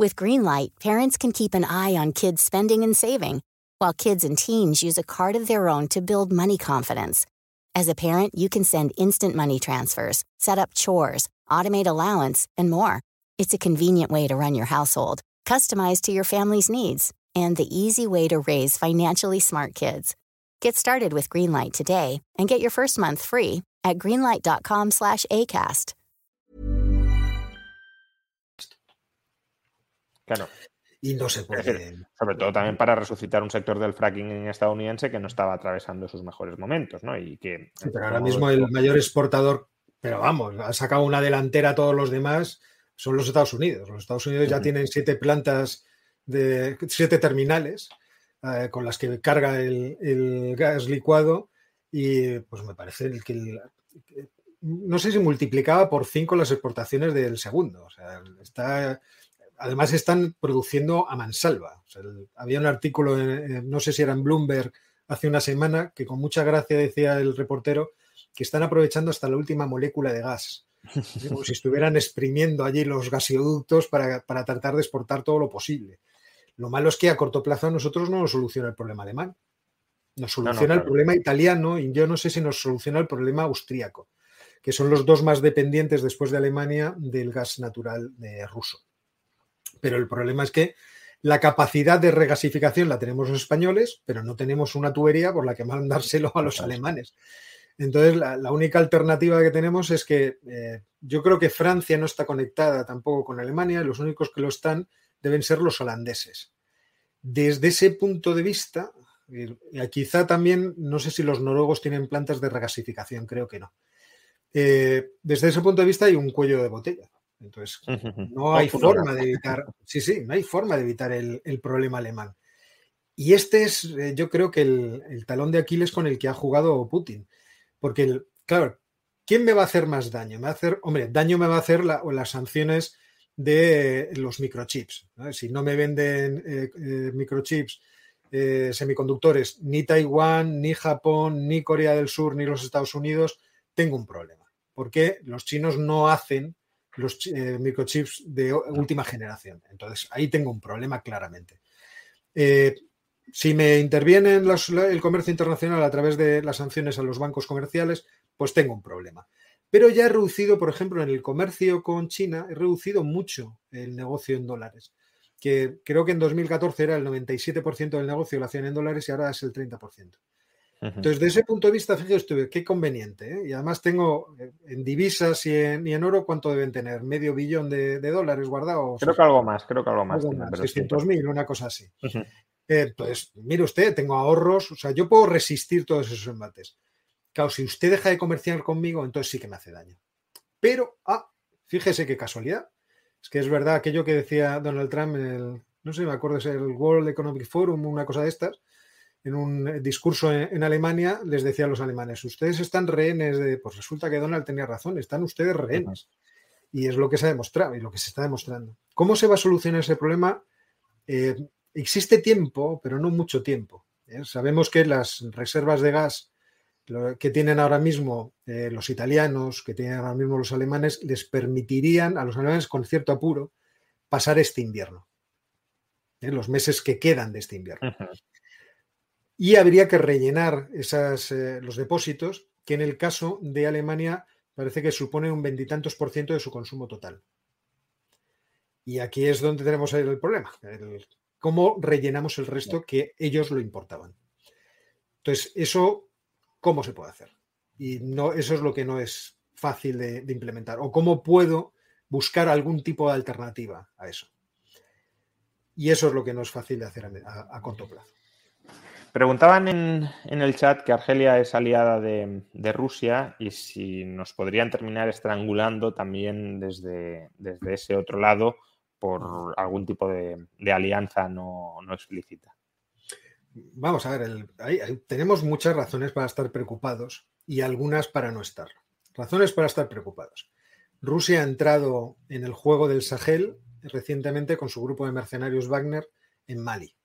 With Greenlight, parents can keep an eye on kids' spending and saving, while kids and teens use a card of their own to build money confidence. As a parent, you can send instant money transfers, set up chores, automate allowance, and more. It's a convenient way to run your household, customized to your family's needs, and the easy way to raise financially smart kids. Get started with Greenlight today and get your first month free at greenlight.com/acast. Claro. Y no se puede. decir, sobre todo también para resucitar un sector del fracking estadounidense que no estaba atravesando sus mejores momentos, ¿no? Y que Sí, pero ahora mismo el mayor exportador, pero vamos, ha sacado una delantera a todos los demás, son los Estados Unidos. Los Estados Unidos ya tienen siete plantas, de siete terminales eh, con las que carga el, el gas licuado y pues me parece que el- no sé si multiplicaba por cinco las exportaciones del segundo. O sea, está, además están produciendo a mansalva. O sea, el- había un artículo, en- no sé si era en Bloomberg, hace una semana, que con mucha gracia decía el reportero que están aprovechando hasta la última molécula de gas. Como si estuvieran exprimiendo allí los gasoductos para, para tratar de exportar todo lo posible. Lo malo es que a corto plazo a nosotros no nos soluciona el problema alemán. Nos No, no, soluciona el problema italiano y yo no sé si nos soluciona el problema austríaco, que son los dos más dependientes después de Alemania del gas natural eh, ruso. Pero el problema es que la capacidad de regasificación la tenemos los españoles, pero no tenemos una tubería por la que mandárselo a los alemanes. Entonces, la, la única alternativa que tenemos es que eh, yo creo que Francia no está conectada tampoco con Alemania, los únicos que lo están deben ser los holandeses. Desde ese punto de vista, eh, quizá también, no sé si los noruegos tienen plantas de regasificación, creo que no. Eh, desde ese punto de vista hay un cuello de botella. Entonces, no hay forma de evitar, sí, sí, no hay forma de evitar el, el problema alemán. Y este es, eh, yo creo que el, el talón de Aquiles con el que ha jugado Putin. Porque, el- claro, ¿quién me va a hacer más daño? Me va a hacer, hombre, daño me va a hacer la- o las sanciones de los microchips. ¿no? Si no me venden eh, eh, microchips, semiconductores, ni Taiwán, ni Japón, ni Corea del Sur, ni los Estados Unidos, tengo un problema. Porque los chinos no hacen los eh, microchips de última generación. Entonces, ahí tengo un problema claramente. Eh, si me interviene los- la- el comercio internacional a través de las sanciones a los bancos comerciales, pues tengo un problema. Pero ya he reducido, por ejemplo, en el comercio con China, he reducido mucho el negocio en dólares. Que creo que en 2014 era el 97% del negocio lo hacían en dólares y ahora es el 30%. Entonces, desde ese punto de vista, fíjate usted, qué conveniente. ¿eh? Y además tengo eh, en divisas y en, y en oro, ¿cuánto deben tener? ¿Medio billón de, de dólares guardados? Creo que algo más, creo que algo más. Algo más. 600.000, una cosa así. Ujú. Eh, Entonces, mire usted, tengo ahorros, o sea, yo puedo resistir todos esos embates. Claro, si usted deja de comerciar conmigo, entonces sí que me hace daño. Pero, ah, fíjese qué casualidad. Es que es verdad aquello que decía Donald Trump en el, no sé, me acuerdo, es el World Economic Forum, una cosa de estas, en un eh, discurso en, Alemania, les decía a los alemanes, ustedes están rehenes de, pues resulta que Donald tenía razón, están ustedes rehenes. Y es lo que se ha demostrado y lo que se está demostrando. ¿Cómo se va a solucionar ese problema? Eh, existe tiempo, pero no mucho tiempo. ¿eh? Sabemos que las reservas de gas que tienen ahora mismo los italianos, que tienen ahora mismo los alemanes, les permitirían a los alemanes con cierto apuro pasar este invierno, los meses que quedan de este invierno. Y habría que rellenar esas, eh, los depósitos, que en el caso de Alemania parece que supone un veintitantos por ciento de su consumo total. Y aquí es donde tenemos el problema. el- cómo rellenamos el resto que ellos lo importaban. Entonces, eso, ¿cómo se puede hacer? Y no, eso es lo que no es fácil de, de implementar. O cómo puedo buscar algún tipo de alternativa a eso. Y eso es lo que no es fácil de hacer a, a- a corto plazo. Preguntaban en, en el chat que Argelia es aliada de, Rusia y si nos podrían terminar estrangulando también desde, ese otro lado por algún tipo de, alianza no, explícita. Vamos a ver, tenemos muchas razones para estar preocupados y algunas para no estar. Razones para estar preocupados. Rusia ha entrado en el juego del Sahel recientemente con su grupo de mercenarios Wagner en Mali.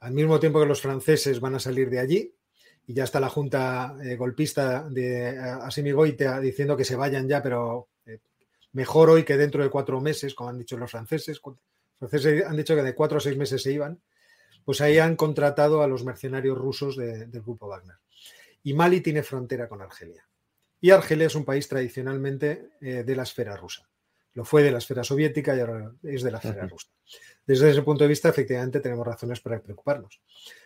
Al mismo tiempo que los franceses van a salir de allí, y ya está la junta eh, golpista de eh, Asimi Goitea diciendo que se vayan ya, pero eh, mejor hoy que dentro de cuatro meses, como han dicho los franceses. Los franceses han dicho que de cuatro o seis meses se iban. Pues ahí han contratado a los mercenarios rusos del grupo Wagner. Y Mali tiene frontera con Argelia. Y Argelia es un país tradicionalmente de la esfera rusa. Lo fue de la esfera soviética y ahora es de la esfera rusa. Desde ese punto de vista, efectivamente, tenemos razones para preocuparnos.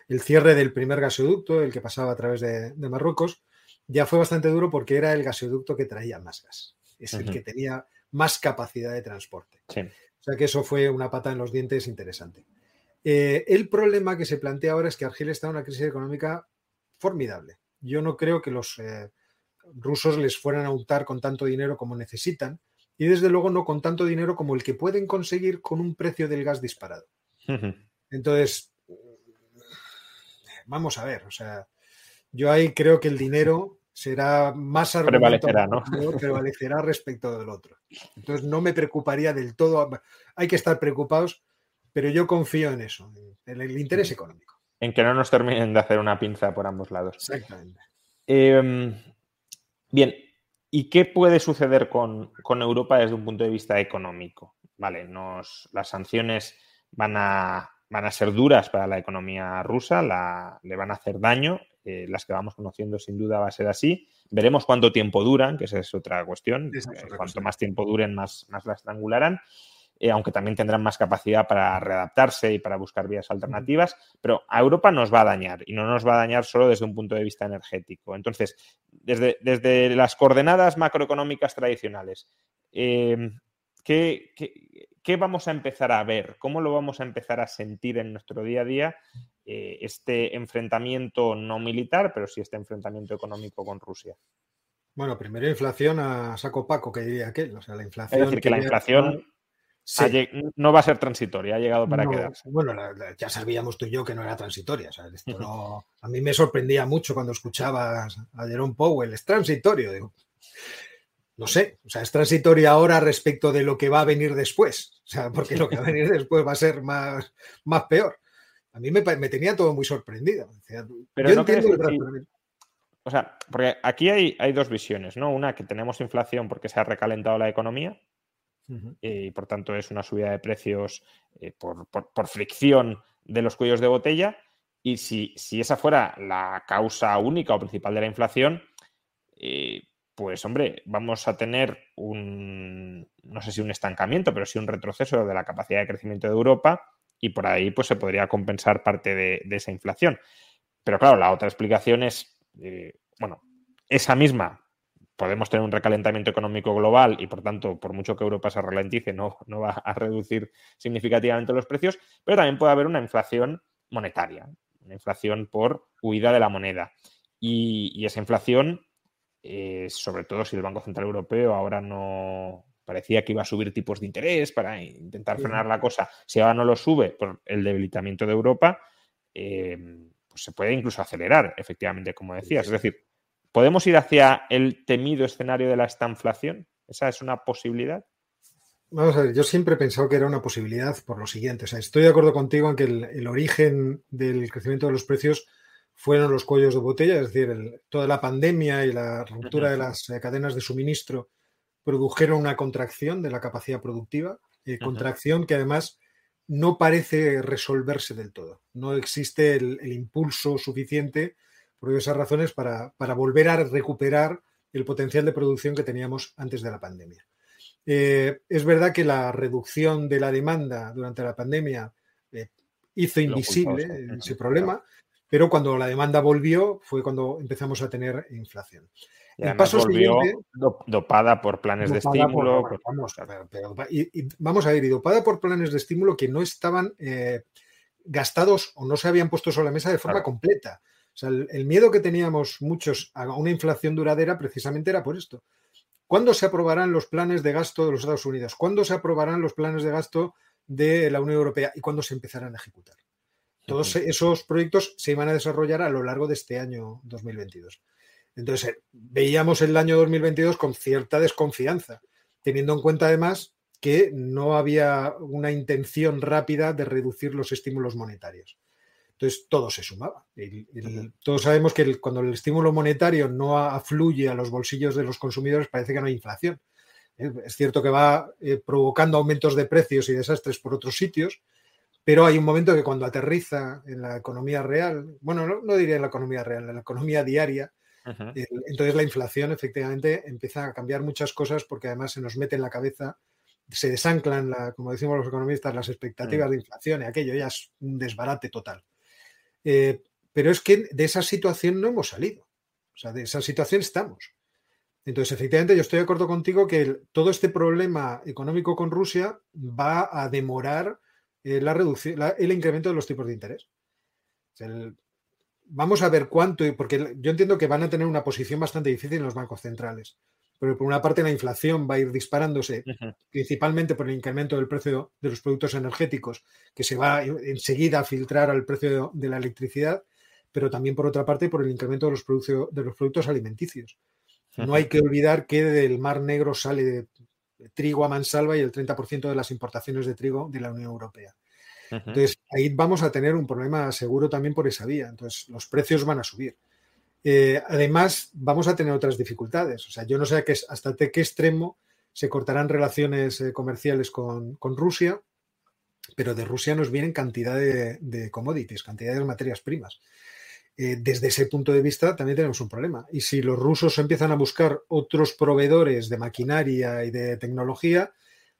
El cierre del primer gasoducto, el que pasaba a través de, Marruecos, ya fue bastante duro porque era el gasoducto que traía más gas. Es el que tenía más capacidad de transporte. O sea que eso fue una pata en los dientes interesante. Eh, el problema que se plantea ahora es que Argelia está en una crisis económica formidable. Yo no creo que los eh, rusos les fueran a untar con tanto dinero como necesitan y desde luego no con tanto dinero como el que pueden conseguir con un precio del gas disparado. Entonces, vamos a ver, o sea, yo ahí creo que el dinero será más prevalecerá, ¿no? prevalecerá respecto del otro. Entonces no me preocuparía del todo. Hay que estar preocupados, pero yo confío en eso, en el interés económico. En que no nos terminen de hacer una pinza por ambos lados. Exactamente. Em, bien, ¿Y qué puede suceder con, Europa desde un punto de vista económico? Vale, nos, las sanciones van a, van a ser duras para la economía rusa, le van a hacer daño, eh, las que vamos conociendo sin duda va a ser así. Veremos cuánto tiempo duran, que esa es otra cuestión. Eh, cuanto más tiempo duren, más, más la estrangularán. Eh, aunque también tendrán más capacidad para readaptarse y para buscar vías alternativas, pero a Europa nos va a dañar y no nos va a dañar solo desde un punto de vista energético. Entonces, desde, desde las coordenadas macroeconómicas tradicionales, eh, ¿qué, vamos a empezar a ver? ¿Cómo lo vamos a empezar a sentir en nuestro día a día? Eh, este enfrentamiento no militar, pero sí este enfrentamiento económico con Rusia. Bueno, primero inflación a saco paco, que diría aquel. O sea, la inflación. Es decir, que, la inflación no va a ser transitoria, ha llegado para quedarse. Bueno, ya sabíamos tú y yo que no era transitoria. a mí me sorprendía mucho cuando escuchabas a Jerome Powell, es transitorio. no sé, o sea, es transitoria ahora respecto de lo que va a venir después. O sea, porque lo que va a venir después va a ser más, más peor. A mí me, tenía todo muy sorprendido. Pero yo entiendo el O sea, porque aquí hay, hay dos visiones, ¿no? Una que tenemos inflación porque se ha recalentado la economía, eh, y por tanto es una subida de precios eh, por, fricción de los cuellos de botella. Y si, esa fuera la causa única o principal de la inflación, eh, pues hombre, vamos a tener un, no sé si un estancamiento, pero sí un retroceso de la capacidad de crecimiento de Europa y por ahí pues se podría compensar parte de esa inflación. Pero claro, la otra explicación es, bueno, esa misma podemos tener un recalentamiento económico global y por tanto, por mucho que Europa se ralentice, no, no va a reducir significativamente los precios, pero también puede haber una inflación monetaria, una inflación por huida de la moneda. Y, esa inflación, eh, sobre todo si el Banco Central Europeo ahora no parecía que iba a subir tipos de interés para intentar frenar la cosa, si ahora no lo sube por el debilitamiento de Europa, eh, pues se puede incluso acelerar, efectivamente, como decías. Es decir, ¿Podemos ir hacia el temido escenario de la estanflación? ¿Esa es una posibilidad? Vamos a ver, yo siempre he pensado que era una posibilidad por lo siguiente. O sea, estoy de acuerdo contigo en que el, origen del crecimiento de los precios fueron los cuellos de botella, es decir, toda la pandemia y la ruptura de las eh, cadenas de suministro produjeron una contracción de la capacidad productiva, eh, contracción que además no parece resolverse del todo. No existe el impulso suficiente por esas razones para, volver a recuperar el potencial de producción que teníamos antes de la pandemia. Eh, es verdad que la reducción de la demanda durante la pandemia eh, hizo invisible ese problema, pero cuando la demanda volvió fue cuando empezamos a tener inflación. el paso volvió dopada por planes de estímulo. vamos, y, vamos, a ver, y dopada por planes de estímulo que no estaban eh, gastados o no se habían puesto sobre la mesa de forma completa. O sea, el, miedo que teníamos muchos a una inflación duradera precisamente era por esto. ¿Cuándo se aprobarán los planes de gasto de los Estados Unidos? ¿Cuándo se aprobarán los planes de gasto de la Unión Europea? ¿Y cuándo se empezarán a ejecutar? Todos esos proyectos se iban a desarrollar a lo largo de este año 2022. Entonces, veíamos el año 2022 con cierta desconfianza. teniendo en cuenta además que no había una intención rápida de reducir los estímulos monetarios. Entonces, todo se sumaba. todos sabemos que cuando el estímulo monetario no afluye a los bolsillos de los consumidores, parece que no hay inflación. ¿eh? Es cierto que va eh, provocando aumentos de precios y desastres por otros sitios, pero hay un momento que cuando aterriza en la economía real, bueno, no, diría en la economía real, en la economía diaria, entonces la inflación efectivamente empieza a cambiar muchas cosas porque además se nos mete en la cabeza, se desanclan, como decimos los economistas, las expectativas mm. de inflación y aquello ya es un desbarate total. Eh, pero es que de esa situación no hemos salido. O sea, de esa situación estamos. Entonces, efectivamente, yo estoy de acuerdo contigo que todo este problema económico con Rusia va a demorar eh, la reducción, el incremento de los tipos de interés. vamos a ver cuánto, porque yo entiendo que van a tener una posición bastante difícil en los bancos centrales. Pero por una parte la inflación va a ir disparándose, principalmente por el incremento del precio de los productos energéticos, que se va enseguida a filtrar al precio de, la electricidad, pero también por otra parte por el incremento de los, de los productos alimenticios. No hay que olvidar que del Mar Negro sale trigo a mansalva y el 30% de las importaciones de trigo de la Unión Europea. Entonces, ahí vamos a tener un problema seguro también por esa vía. Entonces, los precios van a subir. Eh, además, vamos a tener otras dificultades. O sea, yo no sé hasta qué extremo se cortarán relaciones eh, comerciales con, Rusia, pero de Rusia nos vienen cantidad de, commodities, cantidad de materias primas. Eh, desde ese punto de vista también tenemos un problema. Y si los rusos empiezan a buscar otros proveedores de maquinaria y de tecnología,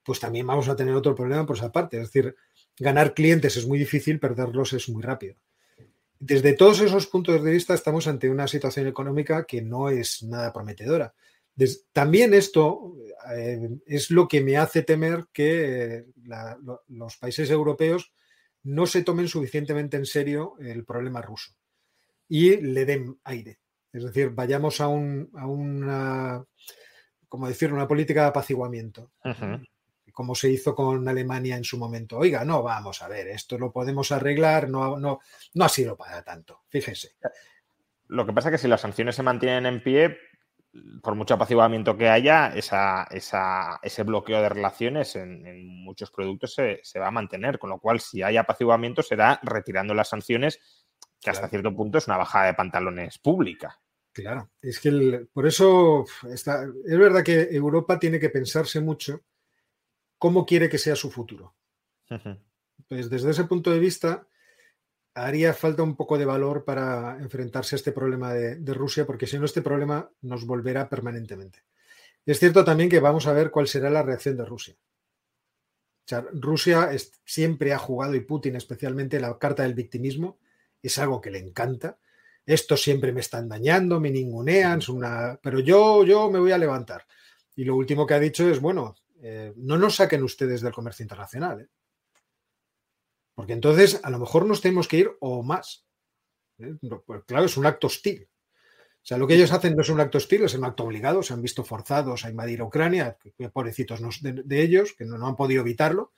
pues también vamos a tener otro problema por esa parte. Es decir, ganar clientes es muy difícil, perderlos es muy rápido. Desde todos esos puntos de vista estamos ante una situación económica que no es nada prometedora. también esto eh, es lo que me hace temer que los países europeos no se tomen suficientemente en serio el problema ruso y le den aire. Es decir, vayamos a, una, como decir, una política de apaciguamiento como se hizo con Alemania en su momento. Oiga, no, vamos a ver, esto lo podemos arreglar, no, no, no ha sido para tanto, fíjese. Lo que pasa es que si las sanciones se mantienen en pie, por mucho apaciguamiento que haya, esa, ese bloqueo de relaciones en, muchos productos se, va a mantener, con lo cual si hay apaciguamiento será retirando las sanciones, que hasta cierto punto es una bajada de pantalones pública. Claro, es que por eso está, es verdad que Europa tiene que pensarse mucho cómo quiere que sea su futuro. Pues desde ese punto de vista, haría falta un poco de valor para enfrentarse a este problema de, Rusia, porque si no, este problema nos volverá permanentemente. Es cierto también que vamos a ver cuál será la reacción de Rusia. Rusia siempre ha jugado, y Putin especialmente, la carta del victimismo. Es algo que le encanta. Estos siempre me están dañando, me ningunean, una... pero yo, yo me voy a levantar. Y lo último que ha dicho es, bueno, eh, no nos saquen ustedes del comercio internacional. ¿eh? Porque entonces a lo mejor nos tenemos que ir o más. ¿eh? Pues claro, es un acto hostil. O sea, lo que ellos hacen no es un acto hostil, es un acto obligado. Se han visto forzados a invadir Ucrania, pobrecitos de, ellos, que no, han podido evitarlo.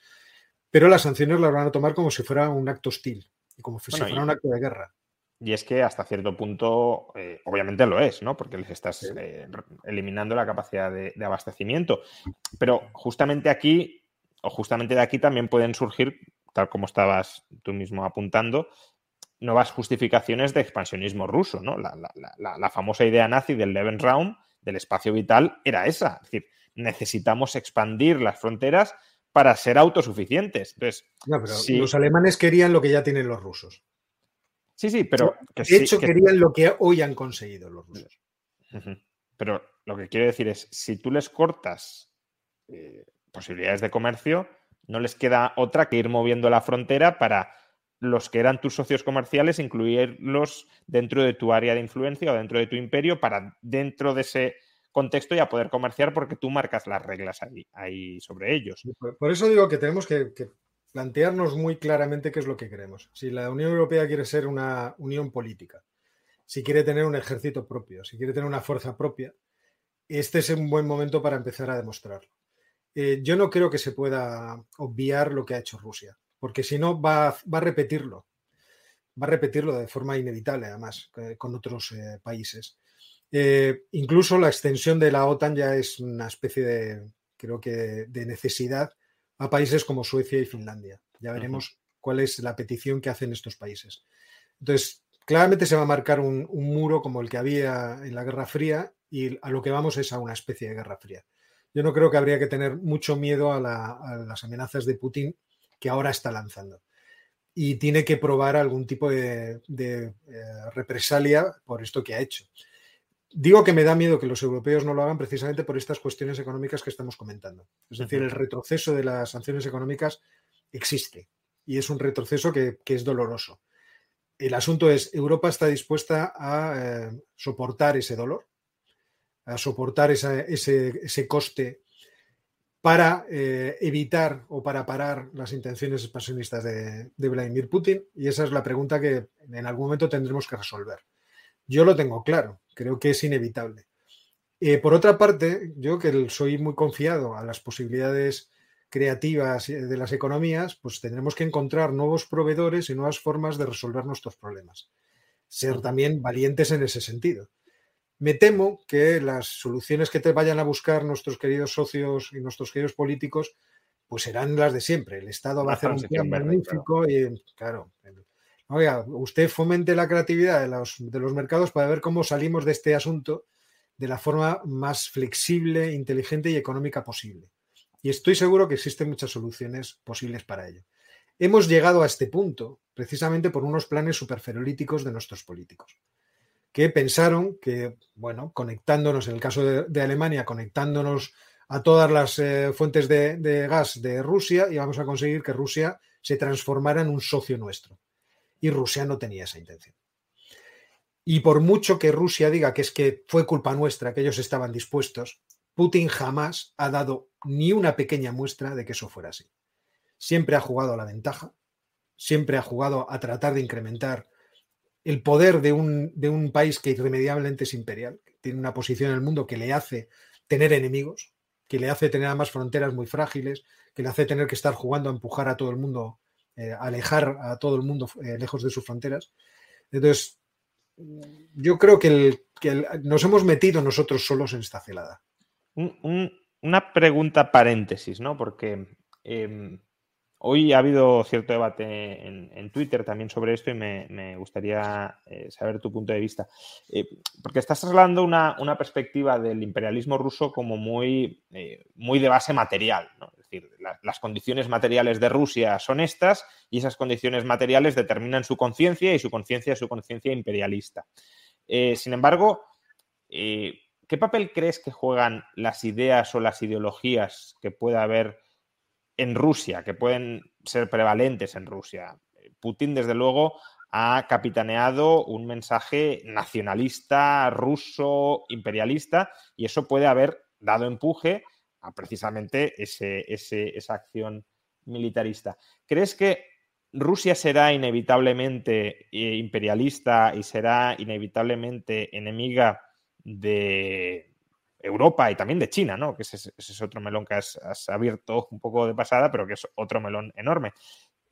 Pero las sanciones las van a tomar como si fuera un acto hostil como si fuera un acto de guerra. Y es que hasta cierto punto, eh, obviamente lo es, ¿no? Porque les estás eh, eliminando la capacidad de, abastecimiento. Pero justamente aquí, o justamente de aquí también pueden surgir, tal como estabas tú mismo apuntando, nuevas justificaciones de expansionismo ruso, ¿no? La, famosa idea nazi del Lebensraum, del espacio vital, era esa. Es decir, necesitamos expandir las fronteras para ser autosuficientes. Entonces, los alemanes querían lo que ya tienen los rusos. Sí, sí, pero. de hecho, querían lo que hoy han conseguido los rusos. Pero lo que quiero decir es: si tú les cortas eh, posibilidades de comercio, no les queda otra que ir moviendo la frontera para los que eran tus socios comerciales, incluirlos dentro de tu área de influencia o dentro de tu imperio, para dentro de ese contexto ya poder comerciar porque tú marcas las reglas ahí, sobre ellos. Por, eso digo que tenemos que plantearnos muy claramente qué es lo que queremos. Si la Unión Europea quiere ser una unión política, si quiere tener un ejército propio, si quiere tener una fuerza propia, este es un buen momento para empezar a demostrarlo. Eh, yo no creo que se pueda obviar lo que ha hecho Rusia, porque si no va, a repetirlo. Va a repetirlo de forma inevitable, además, eh, con otros eh, países. incluso la extensión de la OTAN ya es una especie de creo que de necesidad, a países como Suecia y Finlandia. Ya veremos cuál es la petición que hacen estos países. Entonces, claramente se va a marcar un, muro como el que había en la Guerra Fría y a lo que vamos es a una especie de Guerra Fría. Yo no creo que habría que tener mucho miedo a, las amenazas de Putin que ahora está lanzando. Y tiene que probar algún tipo de, eh, represalia por esto que ha hecho. Digo que me da miedo que los europeos no lo hagan precisamente por estas cuestiones económicas que estamos comentando. Es decir, el retroceso de las sanciones económicas existe y es un retroceso que, es doloroso. El asunto es, Europa está dispuesta a eh, soportar ese dolor, a soportar ese, coste para eh, evitar o para parar las intenciones expansionistas de, de Vladimir Putin. Y esa es la pregunta que en algún momento tendremos que resolver. Yo lo tengo claro, creo que es inevitable. Eh, por otra parte, yo que soy muy confiado a las posibilidades creativas de las economías, pues tendremos que encontrar nuevos proveedores y nuevas formas de resolver nuestros problemas. Ser también valientes en ese sentido. Me temo que las soluciones que te vayan a buscar nuestros queridos socios y nuestros queridos políticos, pues serán las de siempre. El Estado va a hacer un plan magnífico y, claro, Oiga, usted fomente la creatividad de los, de los mercados para ver cómo salimos de este asunto de la forma más flexible, inteligente y económica posible. Y estoy seguro que existen muchas soluciones posibles para ello. Hemos llegado a este punto precisamente por unos planes superferolíticos de nuestros políticos, que pensaron que, bueno, conectándonos, en el caso de, Alemania, conectándonos a todas las eh, fuentes de, de gas de Rusia, íbamos a conseguir que Rusia se transformara en un socio nuestro y Rusia no tenía esa intención. Y por mucho que Rusia diga que es que fue culpa nuestra, que ellos estaban dispuestos, Putin jamás ha dado ni una pequeña muestra de que eso fuera así. Siempre ha jugado a la ventaja, siempre ha jugado a tratar de incrementar el poder de un, de un país que irremediablemente es imperial, que tiene una posición en el mundo que le hace tener enemigos, que le hace tener además fronteras muy frágiles, que le hace tener que estar jugando a empujar a todo el mundo eh, alejar a todo el mundo eh, lejos de sus fronteras. Entonces, yo creo que, nos hemos metido nosotros solos en esta celada. una pregunta paréntesis, ¿no? Porque em, Hoy ha habido cierto debate en, Twitter también sobre esto y me, gustaría eh, saber tu punto de vista. Porque estás trasladando una, perspectiva del imperialismo ruso como muy, muy de base material. Es decir, las condiciones materiales de Rusia son estas y esas condiciones materiales determinan su conciencia y su conciencia es su conciencia imperialista. sin embargo, ¿qué papel crees que juegan las ideas o las ideologías que pueda haber en Rusia, que pueden ser prevalentes en Rusia. Putin, desde luego, ha capitaneado un mensaje nacionalista, ruso, imperialista, y eso puede haber dado empuje precisamente ese, esa acción militarista. ¿Crees que Rusia será inevitablemente eh, imperialista y será inevitablemente enemiga de, Europa y también de China, ¿no? Que ese, es otro melón que has, abierto un poco de pasada, pero que es otro melón enorme.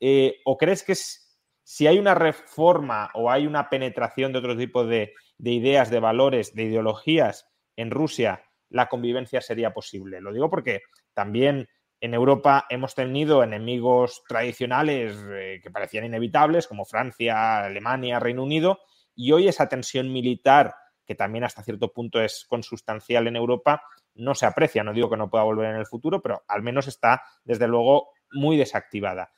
Eh, ¿O crees que si hay una reforma o hay una penetración de otro tipo de, ideas, de valores, de ideologías en Rusia, la convivencia sería posible? Lo digo porque también en Europa hemos tenido enemigos tradicionales eh, que parecían inevitables, como Francia, Alemania, Reino Unido, y hoy esa tensión militar que también hasta cierto punto es consustancial en Europa, no se aprecia. No digo que no pueda volver en el futuro, pero al menos está, desde luego, muy desactivada.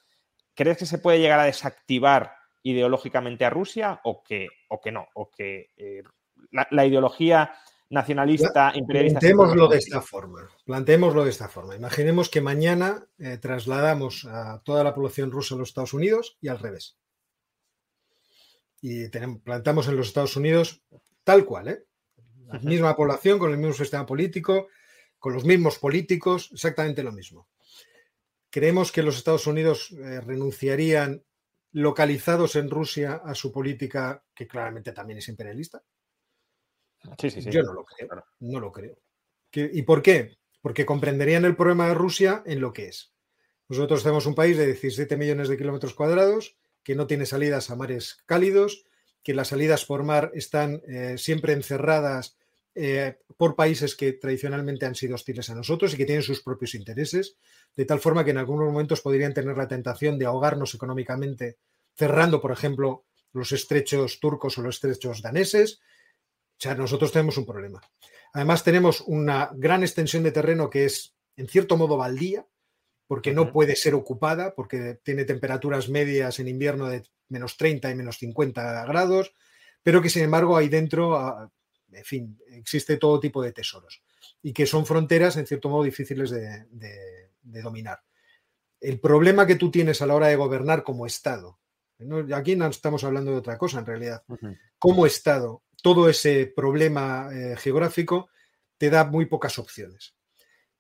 ¿Crees que se puede llegar a desactivar ideológicamente a Rusia o que, o que no? O que eh, la, ideología nacionalista, imperialista. Plantémoslo de esta forma. Plantémoslo de esta forma. Imaginemos que mañana eh, trasladamos a toda la población rusa a los Estados Unidos y al revés. Y plantamos en los Estados Unidos tal cual, ¿eh? La misma población, con el mismo sistema político, con los mismos políticos, exactamente lo mismo. ¿Creemos que los Estados Unidos eh, renunciarían localizados en Rusia a su política, que claramente también es imperialista? Sí, sí, sí. Yo no lo creo. No lo creo. ¿Y por qué? Porque comprenderían el problema de Rusia en lo que es. Nosotros tenemos un país de 17 millones de kilómetros cuadrados que no tiene salidas a mares cálidos, que las salidas por mar están eh, siempre encerradas eh, por países que tradicionalmente han sido hostiles a nosotros y que tienen sus propios intereses, de tal forma que en algunos momentos podrían tener la tentación de ahogarnos económicamente, cerrando, por ejemplo, los estrechos turcos o los estrechos daneses. O sea, nosotros tenemos un problema. Además, tenemos una gran extensión de terreno que es, en cierto modo, baldía, porque no puede ser ocupada, porque tiene temperaturas medias en invierno de menos 30 y menos 50 grados, pero que sin embargo ahí dentro, ah, en fin, existe todo tipo de tesoros y que son fronteras en cierto modo difíciles de, dominar. El problema que tú tienes a la hora de gobernar como Estado, aquí no estamos hablando de otra cosa en realidad, como Estado, todo ese problema eh, geográfico te da muy pocas opciones.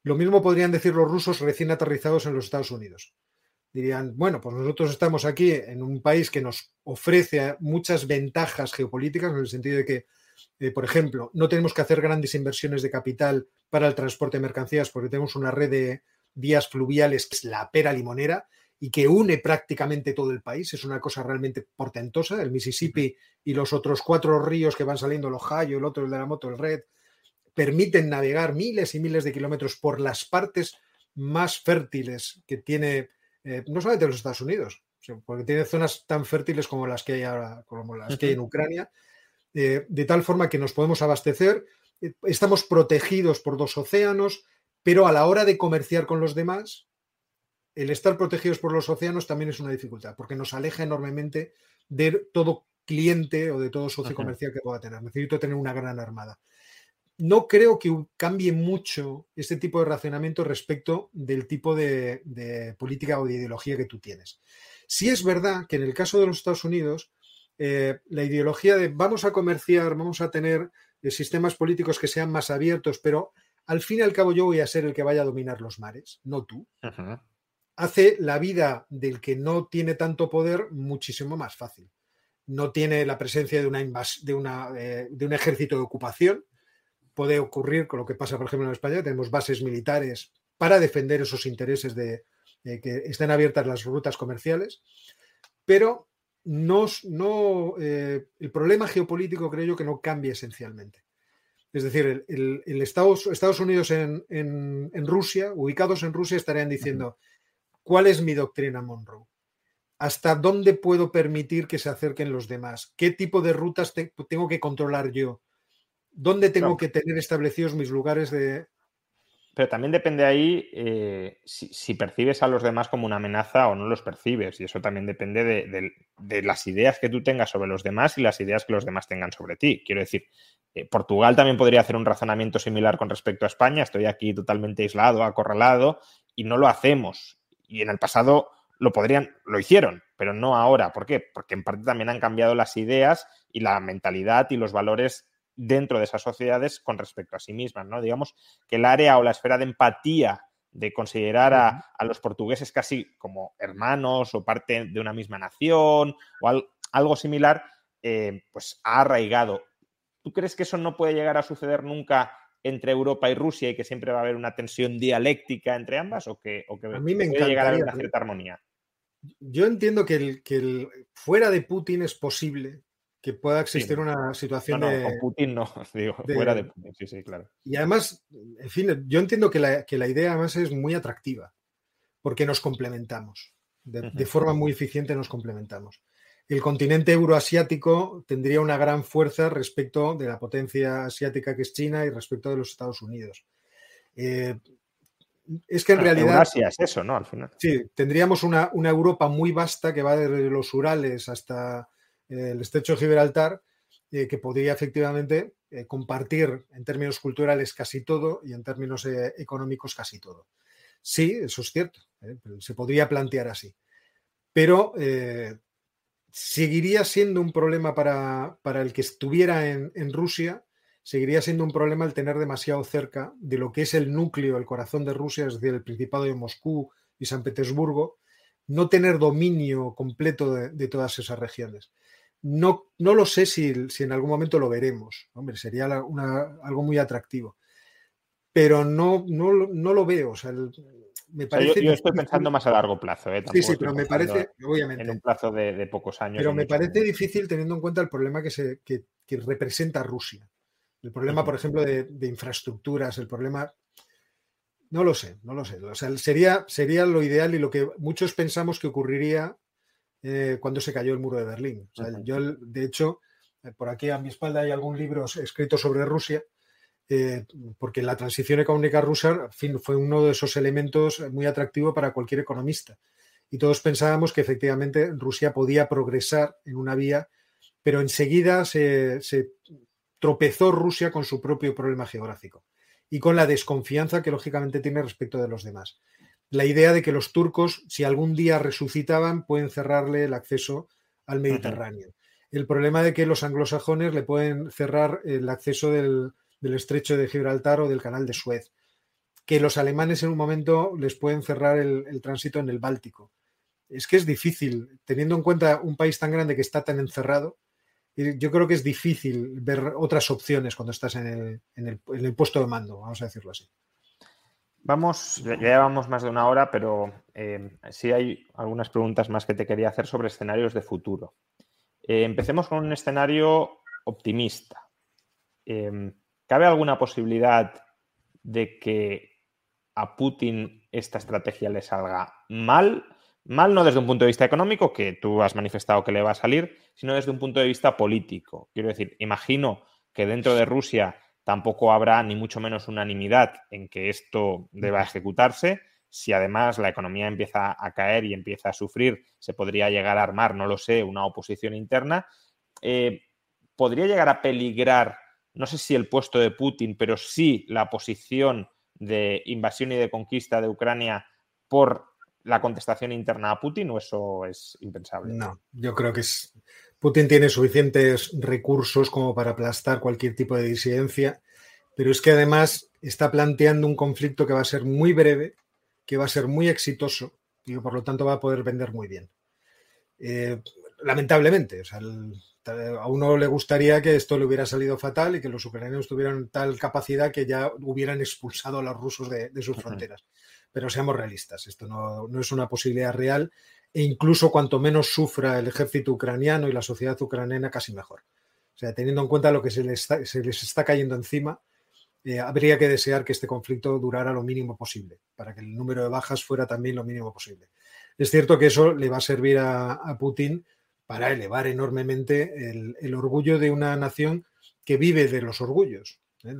Lo mismo podrían decir los rusos recién aterrizados en los Estados Unidos. Dirían, bueno, pues nosotros estamos aquí en un país que nos ofrece muchas ventajas geopolíticas, en el sentido de que, eh, por ejemplo, no tenemos que hacer grandes inversiones de capital para el transporte de mercancías porque tenemos una red de vías fluviales que es la pera limonera y que une prácticamente todo el país. Es una cosa realmente portentosa. El Mississippi y los otros cuatro ríos que van saliendo, el Ohio, el otro, el de la moto, el Red, permiten navegar miles y miles de kilómetros por las partes más fértiles que tiene, eh, no solamente los Estados Unidos, porque tiene zonas tan fértiles como las que hay ahora, como las que hay en Ucrania, eh, de tal forma que nos podemos abastecer, eh, estamos protegidos por dos océanos, pero a la hora de comerciar con los demás, el estar protegidos por los océanos también es una dificultad, porque nos aleja enormemente de todo cliente o de todo socio comercial que pueda tener. Necesito tener una gran armada no creo que cambie mucho este tipo de racionamiento respecto del tipo de, política o de ideología que tú tienes. Sí es verdad que en el caso de los Estados Unidos, eh, la ideología de vamos a comerciar, vamos a tener eh, sistemas políticos que sean más abiertos, pero al fin y al cabo yo voy a ser el que vaya a dominar los mares, no tú. Hace la vida del que no tiene tanto poder muchísimo más fácil. No tiene la presencia de, una de, una, eh, de un ejército de ocupación, puede ocurrir con lo que pasa, por ejemplo, en España. Tenemos bases militares para defender esos intereses de, que estén abiertas las rutas comerciales, pero no, no eh, el problema geopolítico creo yo que no cambia esencialmente. Es decir, el, Estados, Estados, Unidos en, en, Rusia, ubicados en Rusia, estarían diciendo, ¿cuál es mi doctrina Monroe? ¿Hasta dónde puedo permitir que se acerquen los demás? ¿Qué tipo de rutas tengo que controlar yo? ¿Dónde tengo que tener establecidos mis lugares de... Pero también depende ahí eh, si, percibes a los demás como una amenaza o no los percibes. Y eso también depende de, las ideas que tú tengas sobre los demás y las ideas que los demás tengan sobre ti. Quiero decir, eh, Portugal también podría hacer un razonamiento similar con respecto a España. Estoy aquí totalmente aislado, acorralado, y no lo hacemos. Y en el pasado lo podrían, lo hicieron, pero no ahora. ¿Por qué? Porque en parte también han cambiado las ideas y la mentalidad y los valores dentro de esas sociedades con respecto a sí mismas, ¿no? Digamos que el área o la esfera de empatía de considerar a, los portugueses casi como hermanos o parte de una misma nación o algo similar, eh, pues ha arraigado. ¿Tú crees que eso no puede llegar a suceder nunca entre Europa y Rusia y que siempre va a haber una tensión dialéctica entre ambas o que, o a mí me puede llegar a haber una cierta armonía? Yo entiendo que, el, que el, fuera de Putin es posible que pueda existir una situación no, de. Con Putin no, digo, fuera de Putin, sí, sí, claro. Y además, en fin, yo entiendo que la, que la idea además es muy atractiva, porque nos complementamos. De, forma muy eficiente nos complementamos. El continente euroasiático tendría una gran fuerza respecto de la potencia asiática que es China y respecto de los Estados Unidos. Eh, es que en realidad. Es eso, ¿no? Al final. Sí, tendríamos una, una Europa muy vasta que va desde los Urales hasta el estrecho de Gibraltar, eh, que podría efectivamente eh, compartir en términos culturales casi todo y en términos eh, económicos casi todo. Sí, eso es cierto, se podría plantear así. Pero seguiría siendo un problema para, el que estuviera en, Rusia, seguiría siendo un problema el tener demasiado cerca de lo que es el núcleo, el corazón de Rusia, es decir, el Principado de Moscú y San Petersburgo, no tener dominio completo de todas esas regiones. No, no lo sé si, en algún momento lo veremos. Hombre, sería algo muy atractivo. Pero no, no, lo veo. Me parece yo, estoy pensando más a largo plazo. ¿eh? sí, sí, pero me parece, obviamente. En un plazo de, pocos años. Pero me parece difícil teniendo en cuenta el problema que, se, que, representa Rusia. El problema, por ejemplo, de, infraestructuras, el problema... No lo sé, no lo sé. O sea, sería, sería lo ideal y lo que muchos pensamos que ocurriría eh, cuando se cayó el muro de Berlín. O sea, yo, de hecho, eh, por aquí a mi espalda hay algún libro escrito sobre Rusia, eh, porque la transición económica rusa fin, fue uno de esos elementos muy atractivos para cualquier economista. Y todos pensábamos que efectivamente Rusia podía progresar en una vía, pero enseguida se, tropezó Rusia con su propio problema geográfico y con la desconfianza que lógicamente tiene respecto de los demás. La idea de que los turcos, si algún día resucitaban, pueden cerrarle el acceso al Mediterráneo. El problema de que los anglosajones le pueden cerrar el acceso del, del estrecho de Gibraltar o del canal de Suez, que los alemanes en un momento les pueden cerrar el, tránsito en el Báltico. Es que es difícil, teniendo en cuenta un país tan grande que está tan encerrado, yo creo que es difícil ver otras opciones cuando estás en el, puesto de mando, vamos a decirlo así. Vamos, ya llevamos más de una hora, pero eh, sí hay algunas preguntas más que te quería hacer sobre escenarios de futuro. Eh, empecemos con un escenario optimista. Em, ¿Cabe alguna posibilidad de que a Putin esta estrategia le salga mal? Mal no desde un punto de vista económico, que tú has manifestado que le va a salir, sino desde un punto de vista político. Quiero decir, imagino que dentro de Rusia tampoco habrá ni mucho menos unanimidad en que esto deba ejecutarse. Si además la economía empieza a caer y empieza a sufrir, se podría llegar a armar, no lo sé, una oposición interna. Eh, ¿Podría llegar a peligrar no sé si el puesto de Putin, pero sí la posición de invasión y de conquista de Ucrania por la contestación interna a Putin o eso es impensable? No, yo creo que es, Putin tiene suficientes recursos como para aplastar cualquier tipo de disidencia, pero es que además está planteando un conflicto que va a ser muy breve, que va a ser muy exitoso y por lo tanto va a poder vender muy bien. Eh, lamentablemente, o sea, el, a uno le gustaría que esto le hubiera salido fatal y que los ucranianos tuvieran tal capacidad que ya hubieran expulsado a los rusos de, sus fronteras. Pero seamos realistas, esto no, es una posibilidad real e incluso cuanto menos sufra el ejército ucraniano y la sociedad ucraniana, casi mejor. O sea, teniendo en cuenta lo que se les está, cayendo encima, eh, habría que desear que este conflicto durara lo mínimo posible, para que el número de bajas fuera también lo mínimo posible. Es cierto que eso le va a servir a Putin para elevar enormemente el, orgullo de una nación que vive de los orgullos. ¿eh?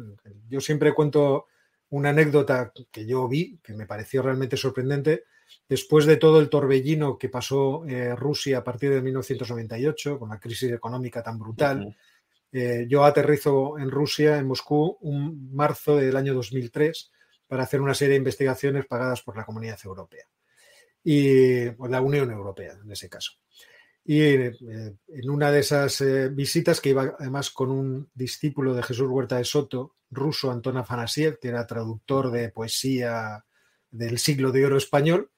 Yo siempre cuento una anécdota que yo vi, que me pareció realmente sorprendente, después de todo el torbellino que pasó eh, Rusia a partir de 1998, con la crisis económica tan brutal. Eh, yo aterrizo en Rusia, en Moscú, un marzo del año 2003 para hacer una serie de investigaciones pagadas por la Comunidad Europea y por la Unión Europea en ese caso. Y eh, en una de esas eh, visitas, que iba además con un discípulo de Jesús Huerta de Soto, ruso, Antón Afanasiev, que era traductor de poesía del siglo de oro español,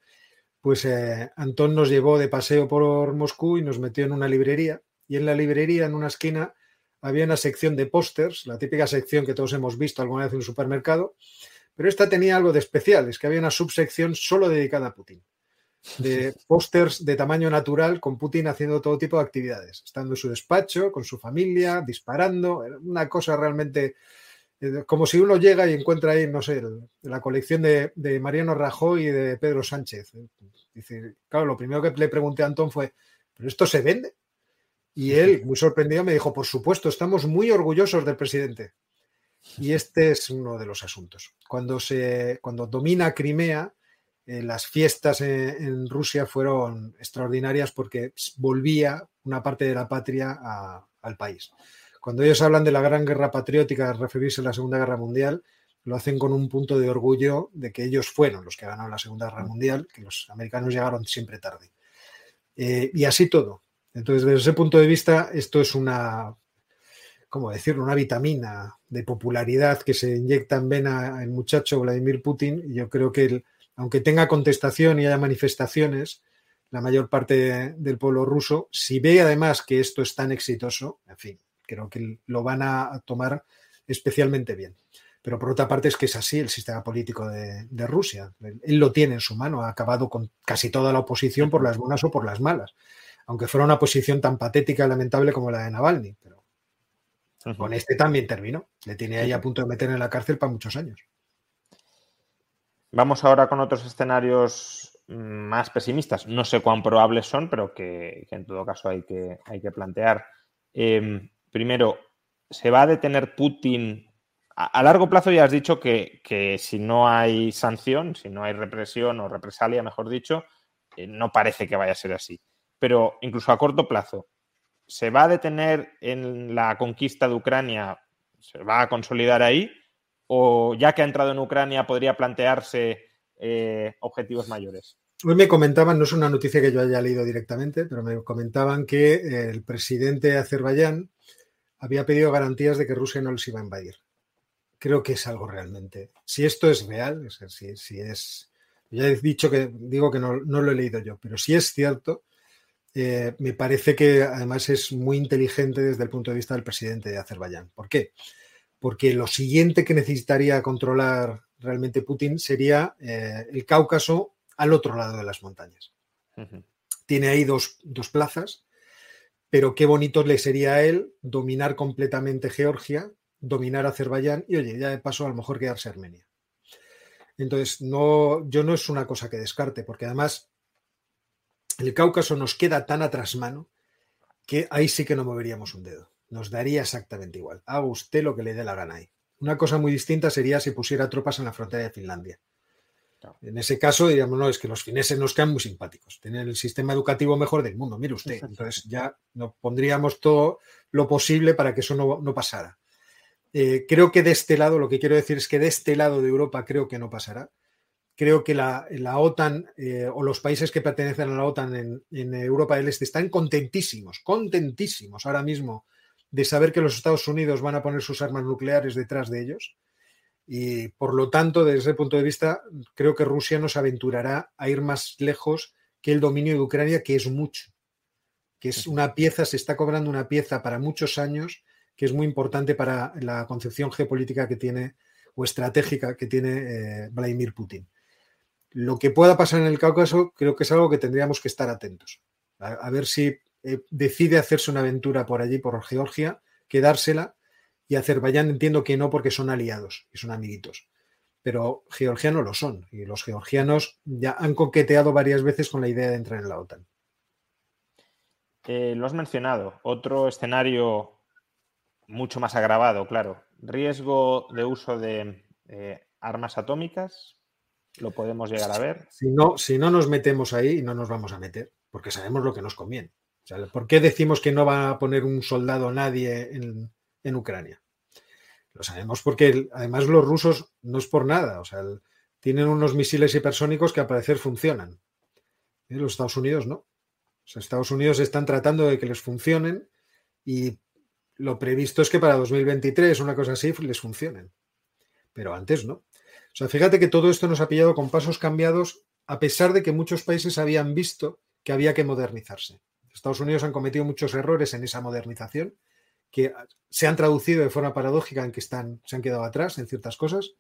pues eh, Antón nos llevó de paseo por Moscú y nos metió en una librería. Y en la librería, en una esquina, había una sección de pósters, la típica sección que todos hemos visto alguna vez en un supermercado, pero esta tenía algo de especial, es que había una subsección solo dedicada a Putin de pósters de tamaño natural con Putin haciendo todo tipo de actividades, estando en su despacho, con su familia, disparando, una cosa realmente eh, como si uno llega y encuentra ahí, no sé, la colección de, Mariano Rajoy y de Pedro Sánchez. Dice, claro, lo primero que le pregunté a Antón fue, ¿pero esto se vende? Y él, muy sorprendido, me dijo, por supuesto, estamos muy orgullosos del presidente. Y este es uno de los asuntos. Cuando, se, cuando domina Crimea, eh, las fiestas en, Rusia fueron extraordinarias porque volvía una parte de la patria al país. Cuando ellos hablan de la gran guerra patriótica, de referirse a la Segunda Guerra Mundial, lo hacen con un punto de orgullo de que ellos fueron los que ganaron la Segunda Guerra Mundial, que los americanos llegaron siempre tarde. Eh, y así todo. Entonces, desde ese punto de vista, esto es una, ¿cómo decirlo?, una vitamina de popularidad que se inyecta en vena el muchacho Vladimir Putin. Y yo creo que el, aunque tenga contestación y haya manifestaciones, la mayor parte del pueblo ruso, si ve además que esto es tan exitoso, en fin, creo que lo van a tomar especialmente bien. Pero por otra parte es que es así el sistema político de, Rusia. Él lo tiene en su mano, ha acabado con casi toda la oposición por las buenas o por las malas. Aunque fuera una posición tan patética y lamentable como la de Navalny. Pero... Con este también terminó. Le tiene ahí a punto de meter en la cárcel para muchos años. Vamos ahora con otros escenarios más pesimistas. No sé cuán probables son, pero que, en todo caso hay que, hay que plantear. Em, primero, ¿se va a detener Putin? A, largo plazo ya has dicho que, si no hay sanción, si no hay represión o represalia, mejor dicho, eh, no parece que vaya a ser así. Pero incluso a corto plazo, ¿se va a detener en la conquista de Ucrania? ¿Se va a consolidar ahí? ¿O ya que ha entrado en Ucrania podría plantearse eh, objetivos mayores? Hoy me comentaban, no es una noticia que yo haya leído directamente, pero me comentaban que el presidente de Azerbaiyán había pedido garantías de que Rusia no les iba a invadir. Creo que es algo realmente. Si esto es real, si, si es. Ya he dicho que digo que no, lo he leído yo, pero si es cierto, eh, me parece que además es muy inteligente desde el punto de vista del presidente de Azerbaiyán. ¿Por qué? Porque lo siguiente que necesitaría controlar realmente Putin sería eh, el Cáucaso al otro lado de las montañas. Tiene ahí dos, plazas, pero qué bonito le sería a él dominar completamente Georgia, dominar Azerbaiyán y, oye, ya de paso a lo mejor quedarse Armenia. Entonces, no, yo no es una cosa que descarte, porque además el Cáucaso nos queda tan atrás mano que ahí sí que no moveríamos un dedo. Nos daría exactamente igual. Haga usted lo que le dé la gana ahí. Una cosa muy distinta sería si pusiera tropas en la frontera de Finlandia. En ese caso, diríamos, no, es que los fineses nos quedan muy simpáticos, tienen el sistema educativo mejor del mundo, mire usted. Entonces ya nos pondríamos todo lo posible para que eso no, pasara. Eh, creo que de este lado, lo que quiero decir es que de este lado de Europa creo que no pasará. Creo que la, OTAN eh, o los países que pertenecen a la OTAN en, en Europa del Este están contentísimos, contentísimos ahora mismo de saber que los Estados Unidos van a poner sus armas nucleares detrás de ellos y por lo tanto, desde ese punto de vista, creo que Rusia nos aventurará a ir más lejos que el dominio de Ucrania, que es mucho, que es una pieza, se está cobrando una pieza para muchos años, que es muy importante para la concepción geopolítica que tiene o estratégica que tiene eh, Vladimir Putin. Lo que pueda pasar en el Cáucaso creo que es algo que tendríamos que estar atentos. A, ver si eh, decide hacerse una aventura por allí, por Georgia, quedársela y Azerbaiyán entiendo que no porque son aliados y son amiguitos. Pero georgianos lo son y los georgianos ya han coqueteado varias veces con la idea de entrar en la OTAN. Eh, lo has mencionado, otro escenario mucho más agravado, claro. Riesgo de uso de eh, armas atómicas, lo podemos llegar a ver. Si no, si no nos metemos ahí, no nos vamos a meter, porque sabemos lo que nos conviene. ¿Por qué decimos que no va a poner un soldado nadie en, en Ucrania. Lo sabemos porque además los rusos no es por nada, o sea, tienen unos misiles hipersónicos que al parecer funcionan. ¿Eh? Los Estados Unidos no. Los Estados Unidos están tratando de que les funcionen y lo previsto es que para 2023, una cosa así, les funcionen. Pero antes no. O sea, fíjate que todo esto nos ha pillado con pasos cambiados a pesar de que muchos países habían visto que había que modernizarse. Estados Unidos han cometido muchos errores en esa modernización que se han traducido de forma paradójica en que están, se han quedado atrás en ciertas cosas,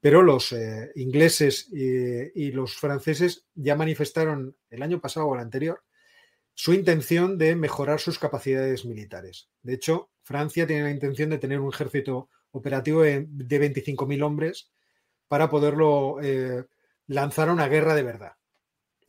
pero los eh, ingleses y, los franceses ya manifestaron el año pasado o el anterior su intención de mejorar sus capacidades militares. De hecho, Francia tiene la intención de tener un ejército operativo de, 25.000 hombres para poderlo eh, lanzar a una guerra de verdad.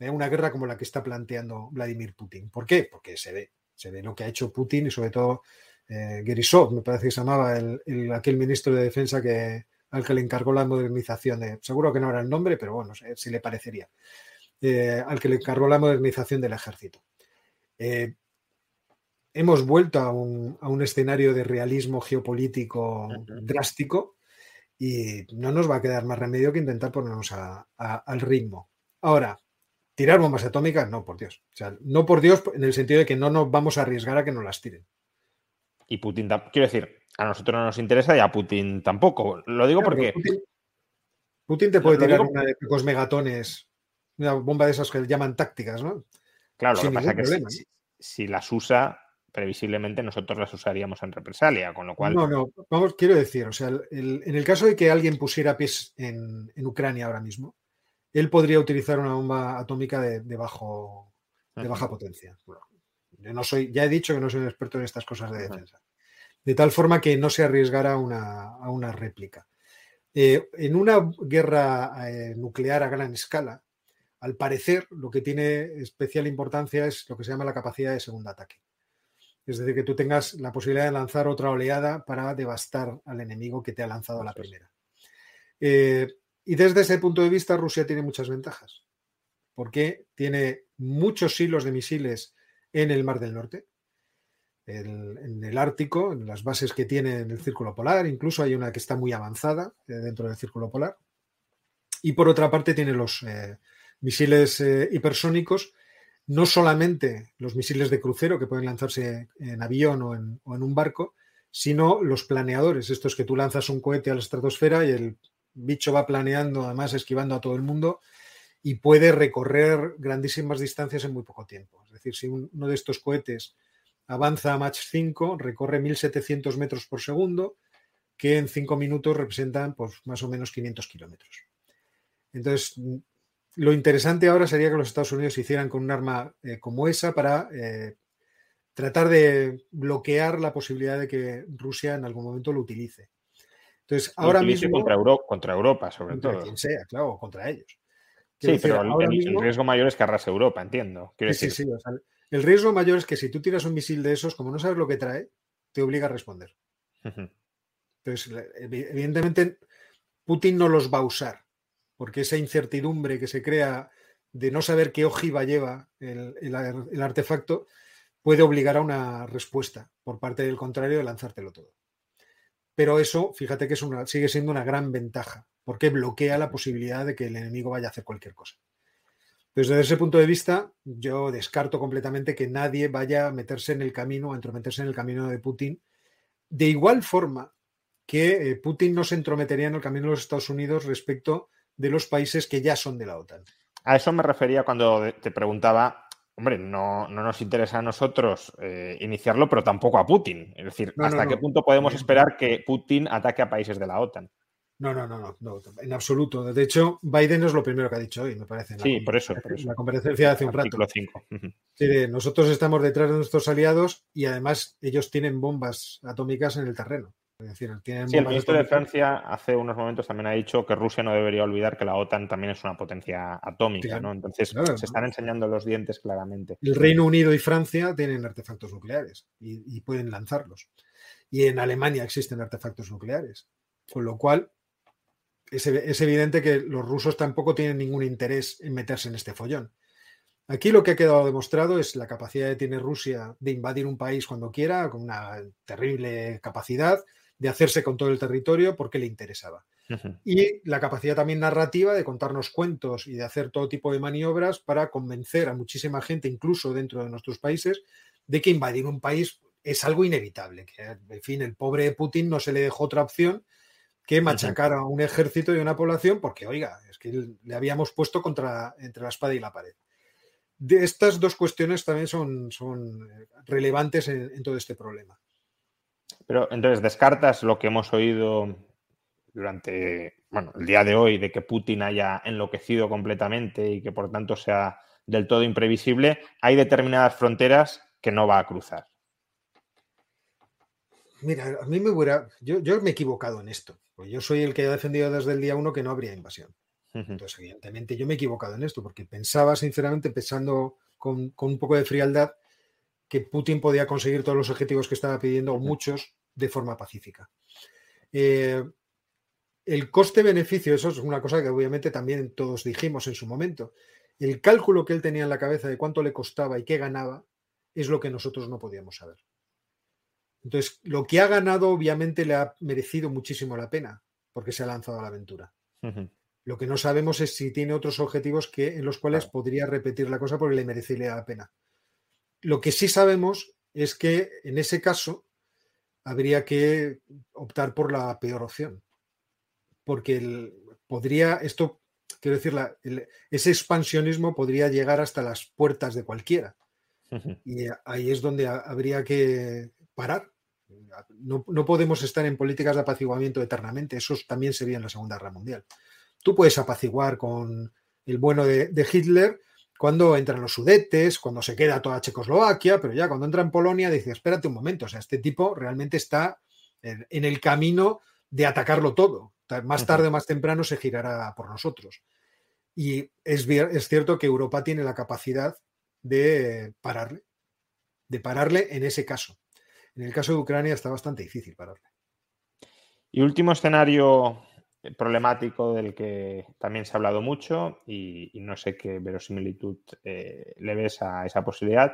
Una guerra como la que está planteando Vladimir Putin. ¿Por qué? Porque se ve, se ve lo que ha hecho Putin y sobre todo eh, me parece que se llamaba el, aquel ministro de Defensa que, al que le encargó la modernización de, seguro que no era el nombre, pero bueno, si le parecería, eh, al que le encargó la modernización del ejército. Eh, hemos vuelto a un, escenario de realismo geopolítico drástico y no nos va a quedar más remedio que intentar ponernos al ritmo. Ahora, tirar bombas atómicas, no, por Dios. O sea, no por Dios en el sentido de que no nos vamos a arriesgar a que nos las tiren. Y Putin, quiero decir, a nosotros no nos interesa y a Putin tampoco. Lo digo porque. Putin, te puede tirar una de pocos megatones, una bomba de esas que llaman tácticas, ¿no? Claro, lo que pasa es que si, las usa, previsiblemente nosotros las usaríamos en represalia, con lo cual. No, no, vamos, quiero decir, o sea, en el caso de que alguien pusiera pies en, Ucrania ahora mismo, él podría utilizar una bomba atómica de, bajo, de baja potencia. Yo no soy, ya he dicho que no soy un experto en estas cosas de defensa. de tal forma que no se arriesgara una, a una réplica. Eh, en una guerra eh, nuclear a gran escala, al parecer, lo que tiene especial importancia es lo que se llama la capacidad de segundo ataque. Es decir, que tú tengas la posibilidad de lanzar otra oleada para devastar al enemigo que te ha lanzado la primera. Eh, y desde ese punto de vista, Rusia tiene muchas ventajas, porque tiene muchos hilos de misiles en el Mar del Norte, en el Ártico, en las bases que tiene en el Círculo Polar, incluso hay una que está muy avanzada eh, dentro del Círculo Polar. Y por otra parte tiene los eh, misiles eh, hipersónicos, no solamente los misiles de crucero que pueden lanzarse en avión o en, o en un barco, sino los planeadores, estos que tú lanzas un cohete a la estratosfera y el bicho va planeando, además esquivando a todo el mundo y puede recorrer grandísimas distancias en muy poco tiempo. Es decir, si uno de estos cohetes avanza a Mach 5, recorre 1700 metros por segundo, que en 5 minutos representan pues, más o menos 500 kilómetros. Entonces, lo interesante ahora sería que los Estados Unidos hicieran con un arma eh, como esa para eh, tratar de bloquear la posibilidad de que Rusia en algún momento lo utilice. Entonces, ahora mismo. Contra, Euro, contra Europa, sobre contra todo. quien sea, claro, contra ellos. sí, pero el, el, riesgo mayor es que arrase Europa, entiendo. Sí, sí, sí, o sea, el riesgo mayor es que si tú tiras un misil de esos, como no sabes lo que trae, te obliga a responder. Entonces, evidentemente, Putin no los va a usar, porque esa incertidumbre que se crea de no saber qué ojiva lleva el, el, el, artefacto puede obligar a una respuesta por parte del contrario de lanzártelo todo. Pero eso, fíjate que es una, sigue siendo una gran ventaja, porque bloquea la posibilidad de que el enemigo vaya a hacer cualquier cosa. Desde ese punto de vista, yo descarto completamente que nadie vaya a meterse en el camino, a entrometerse en el camino de Putin. De igual forma que eh, Putin no se entrometería en el camino de los Estados Unidos respecto de los países que ya son de la OTAN. A eso me refería cuando te preguntaba, hombre, no, no nos interesa a nosotros eh, iniciarlo, pero tampoco a Putin. Es decir, No, ¿hasta no. qué punto podemos esperar que Putin ataque a países de la OTAN? No, no, no, no, no, en absoluto. De hecho, Biden es lo primero que ha dicho hoy, me parece. en Sí, por eso, por eso. La comparecencia de hace un rato. Artículo 5. Ujú. Sí, de nosotros estamos detrás de nuestros aliados y además ellos tienen bombas atómicas en el terreno. Es decir, tienen Sí, el ministro de. Francia hace unos momentos también ha dicho que Rusia no debería olvidar que la OTAN también es una potencia atómica, ¿no? Entonces claro, se están enseñando los dientes claramente. El Reino Unido y Francia tienen artefactos nucleares y, y pueden lanzarlos. Y en Alemania existen artefactos nucleares. Con lo cual, es evidente que los rusos tampoco tienen ningún interés en meterse en este follón. Aquí lo que ha quedado demostrado es la capacidad que tiene Rusia de invadir un país cuando quiera, con una terrible capacidad, de hacerse con todo el territorio porque le interesaba. Y la capacidad también narrativa de contarnos cuentos y de hacer todo tipo de maniobras para convencer a muchísima gente, incluso dentro de nuestros países, de que invadir un país es algo inevitable. Que, en fin, el pobre Putin no se le dejó otra opción que machacar a un ejército y a una población porque, oiga, es que le habíamos puesto contra, entre la espada y la pared. De estas dos cuestiones también son, son eh, relevantes en, en todo este problema. Pero entonces descartas lo que hemos oído durante bueno, el día de hoy de que Putin haya enloquecido completamente y que por tanto sea del todo imprevisible. Hay determinadas fronteras que no va a cruzar. Mira, a mí me hubiera. Yo, yo me he equivocado en esto. Yo soy el que ha defendido desde el día uno que no habría invasión. Entonces, evidentemente, yo me he equivocado en esto, porque pensaba, sinceramente, pensando con, con un poco de frialdad, que Putin podía conseguir todos los objetivos que estaba pidiendo, o muchos, de forma pacífica. Eh, el coste-beneficio, eso es una cosa que obviamente también todos dijimos en su momento. El cálculo que él tenía en la cabeza de cuánto le costaba y qué ganaba es lo que nosotros no podíamos saber. Entonces, lo que ha ganado obviamente le ha merecido muchísimo la pena, porque se ha lanzado a la aventura. Lo que no sabemos es si tiene otros objetivos que, en los cuales Claro. podría repetir la cosa porque le merecería la pena. Lo que sí sabemos es que en ese caso habría que optar por la peor opción. Porque el- podría, esto, quiero decir, la- el- ese expansionismo podría llegar hasta las puertas de cualquiera. Y ahí es donde ha- habría que parar. No, no podemos estar en políticas de apaciguamiento eternamente. Eso también se vio en la Segunda Guerra Mundial. Tú puedes apaciguar con el bueno de, de Hitler cuando entran los sudetes, cuando se queda toda Checoslovaquia, pero ya cuando entra en Polonia dice, espérate un momento, o sea, este tipo realmente está en, el camino de atacarlo todo. Más tarde o más temprano se girará por nosotros. Y es, es cierto que Europa tiene la capacidad de pararle, de pararle en ese caso. En el caso de Ucrania está bastante difícil pararle. Y último escenario problemático del que también se ha hablado mucho y, no sé qué verosimilitud eh, le ves a esa posibilidad.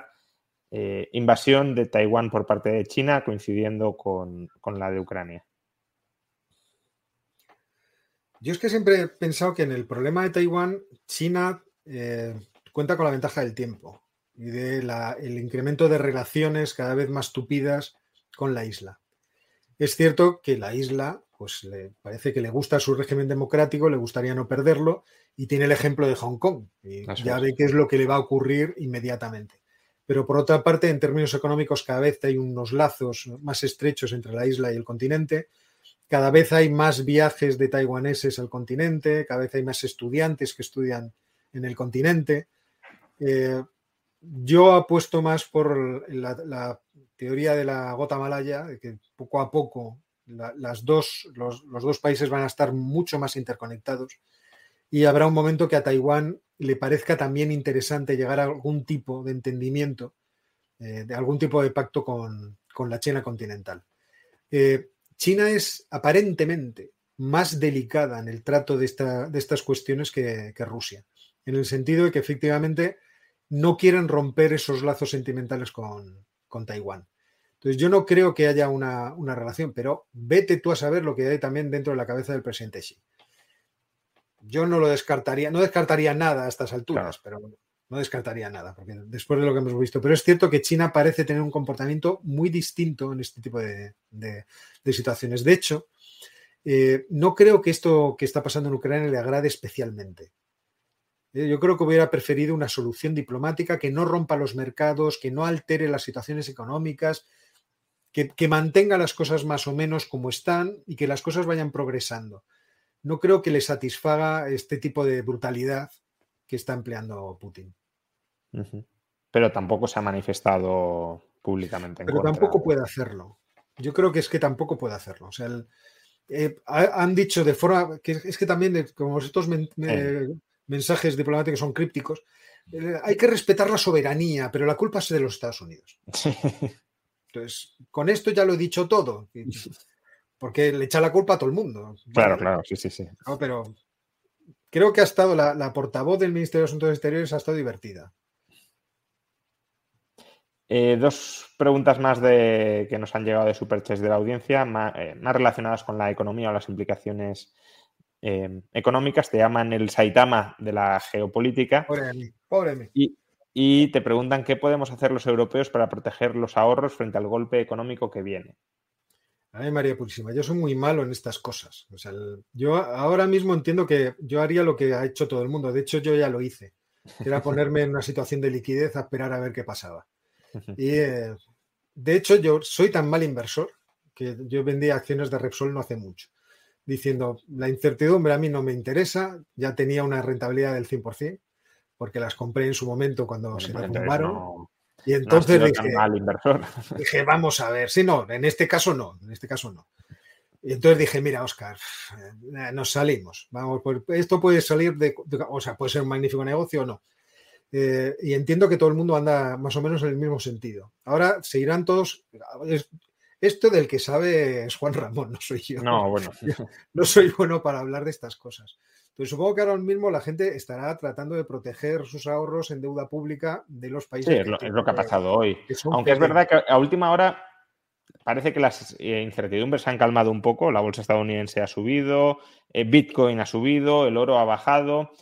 Eh, invasión de Taiwán por parte de China coincidiendo con, la de Ucrania. Yo es que siempre he pensado que en el problema de Taiwán, China eh, cuenta con la ventaja del tiempo y del el incremento de relaciones cada vez más tupidas con la isla. Es cierto que la isla pues le parece que le gusta su régimen democrático, le gustaría no perderlo, y tiene el ejemplo de Hong Kong. Y ya ve qué es lo que le va a ocurrir inmediatamente. Pero por otra parte, en términos económicos, cada vez hay unos lazos más estrechos entre la isla y el continente. Cada vez hay más viajes de taiwaneses al continente, cada vez hay más estudiantes que estudian en el continente. Eh, yo apuesto más por la, la, teoría de la gota malaya, de que poco a poco las dos, los, dos países van a estar mucho más interconectados y habrá un momento que a Taiwán le parezca también interesante llegar a algún tipo de entendimiento, eh, de algún tipo de pacto con, la China continental. Eh, China es aparentemente más delicada en el trato de, esta, de estas cuestiones que, Rusia, en el sentido de que efectivamente no quieren romper esos lazos sentimentales con, con Taiwán. Entonces, yo no creo que haya una, relación, pero vete tú a saber lo que hay también dentro de la cabeza del presidente Xi. Yo no lo descartaría, no descartaría nada a estas alturas, pero no descartaría nada, porque después de lo que hemos visto. Pero es cierto que China parece tener un comportamiento muy distinto en este tipo de, situaciones. De hecho, eh, no creo que esto que está pasando en Ucrania le agrade especialmente. Eh, yo creo que hubiera preferido una solución diplomática que no rompa los mercados, que no altere las situaciones económicas, que, mantenga las cosas más o menos como están y que las cosas vayan progresando. No creo que le satisfaga este tipo de brutalidad que está empleando Putin. Pero tampoco se ha manifestado públicamente. Pero tampoco puede hacerlo. Yo creo que es que tampoco puede hacerlo. O sea, eh, han dicho de forma que es que también, como estos mensajes diplomáticos son crípticos, eh, hay que respetar la soberanía, pero la culpa es de los Estados Unidos. Entonces, con esto ya lo he dicho todo, porque le echa la culpa a todo el mundo. Claro, claro, sí, sí, sí. pero creo que ha estado la, portavoz del Ministerio de Asuntos Exteriores ha estado divertida. Eh, dos preguntas más de, que nos han llegado de Superchess de la audiencia, eh, más, relacionadas con la economía o las implicaciones eh, económicas. Te llaman el Saitama de la geopolítica. Pobre mí, pobre mí. Y, y te preguntan qué podemos hacer los europeos para proteger los ahorros frente al golpe económico que viene. Ay, María Purísima, yo soy muy malo en estas cosas. O sea, yo ahora mismo entiendo que yo haría lo que ha hecho todo el mundo. De hecho, yo ya lo hice. Era ponerme en una situación de liquidez a esperar a ver qué pasaba. Y eh, de hecho, yo soy tan mal inversor que yo vendí acciones de Repsol no hace mucho, diciendo, la incertidumbre a mí no me interesa, ya tenía una rentabilidad del 100%, porque las compré en su momento cuando se derrumbaron. y entonces dije, vamos a ver, si no, en este caso no, en este caso no. Y entonces dije, mira, Oscar, eh, nos salimos. Vamos, pues, esto puede salir de, o sea, puede ser un magnífico negocio o no. Eh, y entiendo que todo el mundo anda más o menos en el mismo sentido. Ahora se irán todos. esto del que sabe es Juan Ramón, no soy yo. No, bueno. no soy bueno para hablar de estas cosas. Entonces, supongo que ahora mismo la gente estará tratando de proteger sus ahorros en deuda pública de los países. Sí, es lo, que, ha pasado hoy. Aunque es verdad que a última hora parece que las eh, incertidumbres se han calmado un poco. La bolsa estadounidense ha subido, eh, Bitcoin ha subido, el oro ha bajado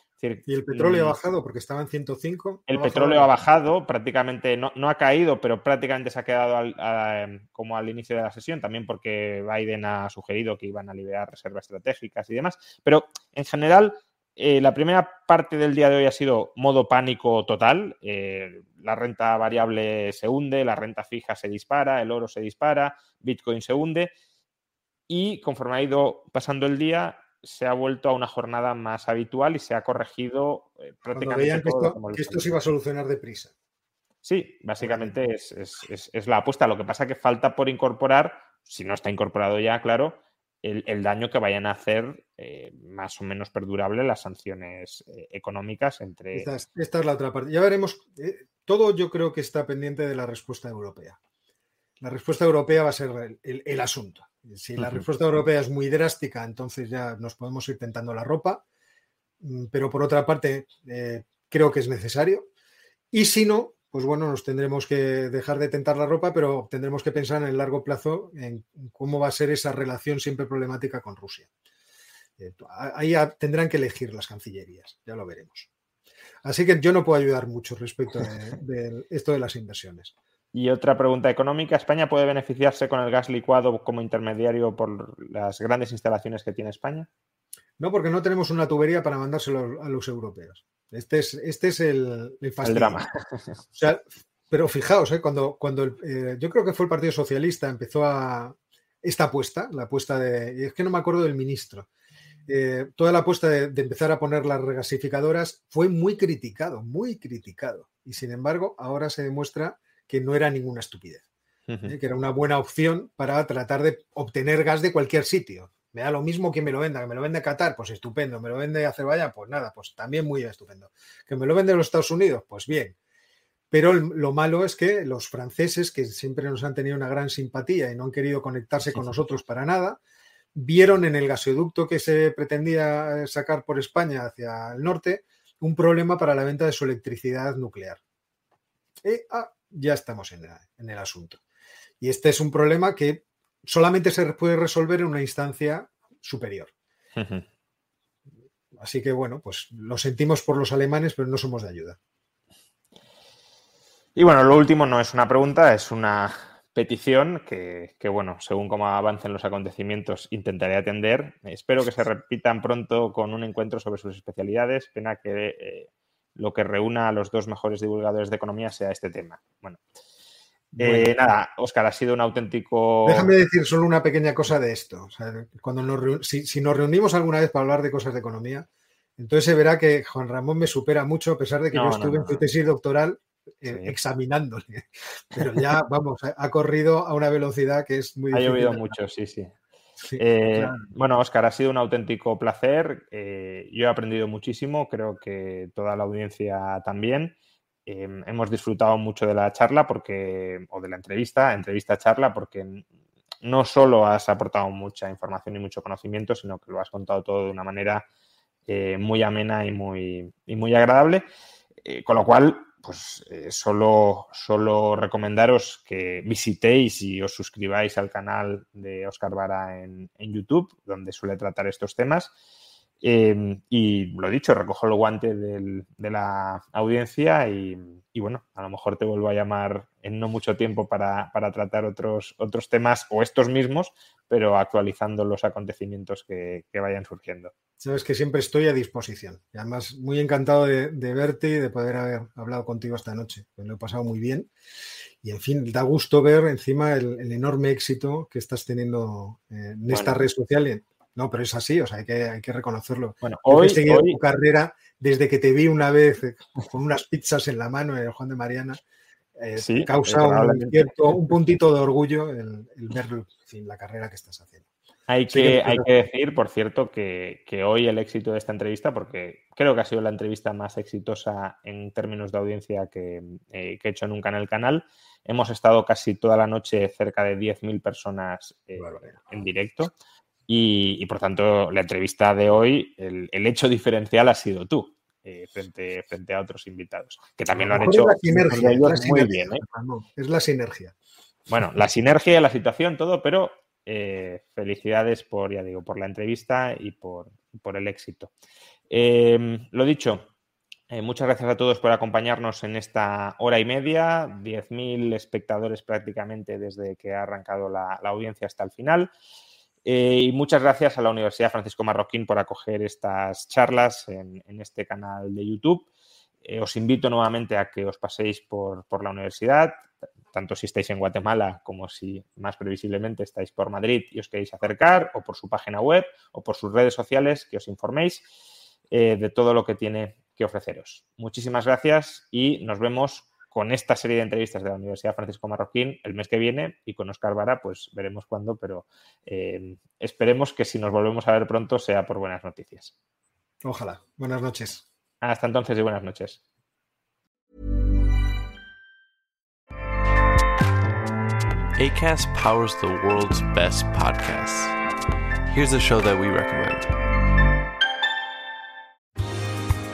y el petróleo ha bajado porque estaba en 105. El petróleo ha bajado, prácticamente no, ha caído, pero prácticamente se ha quedado como al inicio de la sesión, también porque Biden ha sugerido que iban a liberar reservas estratégicas y demás. Pero en general, eh, la primera parte del día de hoy ha sido modo pánico total. Eh, la renta variable se hunde, la renta fija se dispara, el oro se dispara, Bitcoin se hunde. Y conforme ha ido pasando el día, se ha vuelto a una jornada más habitual y se ha corregido eh, prácticamente que, esto, que esto se iba a solucionar deprisa. Sí, básicamente es, es, la apuesta. Lo que pasa es que falta por incorporar, si no está incorporado ya, claro, el, daño que vayan a hacer eh, más o menos perdurable las sanciones eh, económicas entre... Esta es, la otra parte. Ya veremos. Eh, todo yo creo que está pendiente de la respuesta europea. La respuesta europea va a ser el, asunto. Si la respuesta europea es muy drástica, entonces ya nos podemos ir tentando la ropa. Mm, pero por otra parte, creo que es necesario. Y si no, pues bueno, nos tendremos que dejar de tentar la ropa, pero tendremos que pensar en el largo plazo en cómo va a ser esa relación siempre problemática con Rusia. Eh, ahí tendrán que elegir las cancillerías, ya lo veremos. Así que yo no puedo ayudar mucho respecto de, esto de las inversiones. Y otra pregunta económica, ¿España puede beneficiarse con el gas licuado como intermediario por las grandes instalaciones que tiene España? No, porque no tenemos una tubería para mandárselo a los europeos. Este es, este es el, el, drama. pero fijaos, ¿eh? cuando, cuando eh, yo creo que fue el Partido Socialista, empezó a esta apuesta, la apuesta de. Es que no me acuerdo del ministro. Eh, toda la apuesta de, empezar a poner las regasificadoras fue muy criticado, muy criticado. Y sin embargo, ahora se demuestra que no era ninguna estupidez, que era una buena opción para tratar de obtener gas de cualquier sitio. Me da lo mismo que me lo venda, que me lo vende Qatar, pues estupendo, me lo vende Azerbaiyán, pues nada, pues también muy estupendo. Que me lo vende los Estados Unidos, pues bien. Pero lo malo es que los franceses, que siempre nos han tenido una gran simpatía y no han querido conectarse con nosotros para nada, vieron en el gasoducto que se pretendía sacar por España hacia el norte un problema para la venta de su electricidad nuclear. Y, ah, ya estamos en el asunto. Y este es un problema que solamente se puede resolver en una instancia superior. Así que bueno, pues lo sentimos por los alemanes, pero no somos de ayuda. Y bueno, lo último no es una pregunta, es una petición que, bueno, según cómo avancen los acontecimientos, intentaré atender. Espero que se repitan pronto con un encuentro sobre sus especialidades. Pena que eh, lo que reúna a los dos mejores divulgadores de economía sea este tema. Bueno, eh, nada, Oscar, ha sido un auténtico. Déjame decir solo una pequeña cosa de esto. cuando nos si, nos reunimos alguna vez para hablar de cosas de economía, entonces se verá que Juan Ramón me supera mucho, a pesar de que yo estuve en su tesis doctoral eh, examinándole. Pero ya, vamos, ha corrido a una velocidad que es muy Ha llovido mucho, sí, sí. Eh, bueno, Oscar, ha sido un auténtico placer. yo he aprendido muchísimo, creo que toda la audiencia también. Em, hemos disfrutado mucho de la charla porque, o de la entrevista, entrevista charla, porque no solo has aportado mucha información y mucho conocimiento, sino que lo has contado todo de una manera eh, muy amena y muy, y muy agradable. Eh, con lo cual, pues eh, solo, solo recomendaros que visitéis y os suscribáis al canal de Oscar Vara en, en YouTube, donde suele tratar estos temas. Em, y lo dicho, recojo el guante de la audiencia y, bueno, a lo mejor te vuelvo a llamar en no mucho tiempo para, tratar otros, otros temas o estos mismos, pero actualizando los acontecimientos que, vayan surgiendo. Sabes que siempre estoy a disposición. Y además, muy encantado de, verte y de poder haber hablado contigo esta noche. Me lo he pasado muy bien. Y en fin, da gusto ver encima el, enorme éxito que estás teniendo en esta red social no, pero es así, o sea, hay que, hay que reconocerlo. Bueno, hoy, he seguido tu carrera desde que te vi una vez eh, con unas pizzas en la mano en el Juan de Mariana. Eh, causa un, cierto, un puntito de orgullo el, ver la carrera que estás haciendo. Hay que, hay que decir, por cierto, que, hoy el éxito de esta entrevista, porque creo que ha sido la entrevista más exitosa en términos de audiencia que, eh, he hecho nunca en el canal, hemos estado casi toda la noche cerca de 10.000 personas en directo. Y, por tanto, la entrevista de hoy, el, hecho diferencial ha sido tú. Eh, frente, frente a otros invitados, que también lo han hecho muy bien. ¿eh? Es la sinergia. Bueno, la sinergia, la situación, todo, pero eh, felicidades por, ya digo, por la entrevista y por, por el éxito. lo dicho, muchas gracias a todos por acompañarnos en esta hora y media, 10.000 espectadores prácticamente desde que ha arrancado la, la audiencia hasta el final. Eh, y muchas gracias a la Universidad Francisco Marroquín por acoger estas charlas en, este canal de YouTube. Eh, os invito nuevamente a que os paséis por, la universidad, tanto si estáis en Guatemala como si más previsiblemente estáis por Madrid y os queréis acercar, o por su página web, o por sus redes sociales, que os informéis eh, de todo lo que tiene que ofreceros. Muchísimas gracias y nos vemos con esta serie de entrevistas de la Universidad Francisco Marroquín el mes que viene y con Oscar Vara, pues veremos cuándo, pero eh, esperemos que si nos volvemos a ver pronto sea por buenas noticias. Ojalá. Buenas noches. Hasta entonces y buenas noches. ACAST powers the world's best podcasts. Here's a show that we recommend.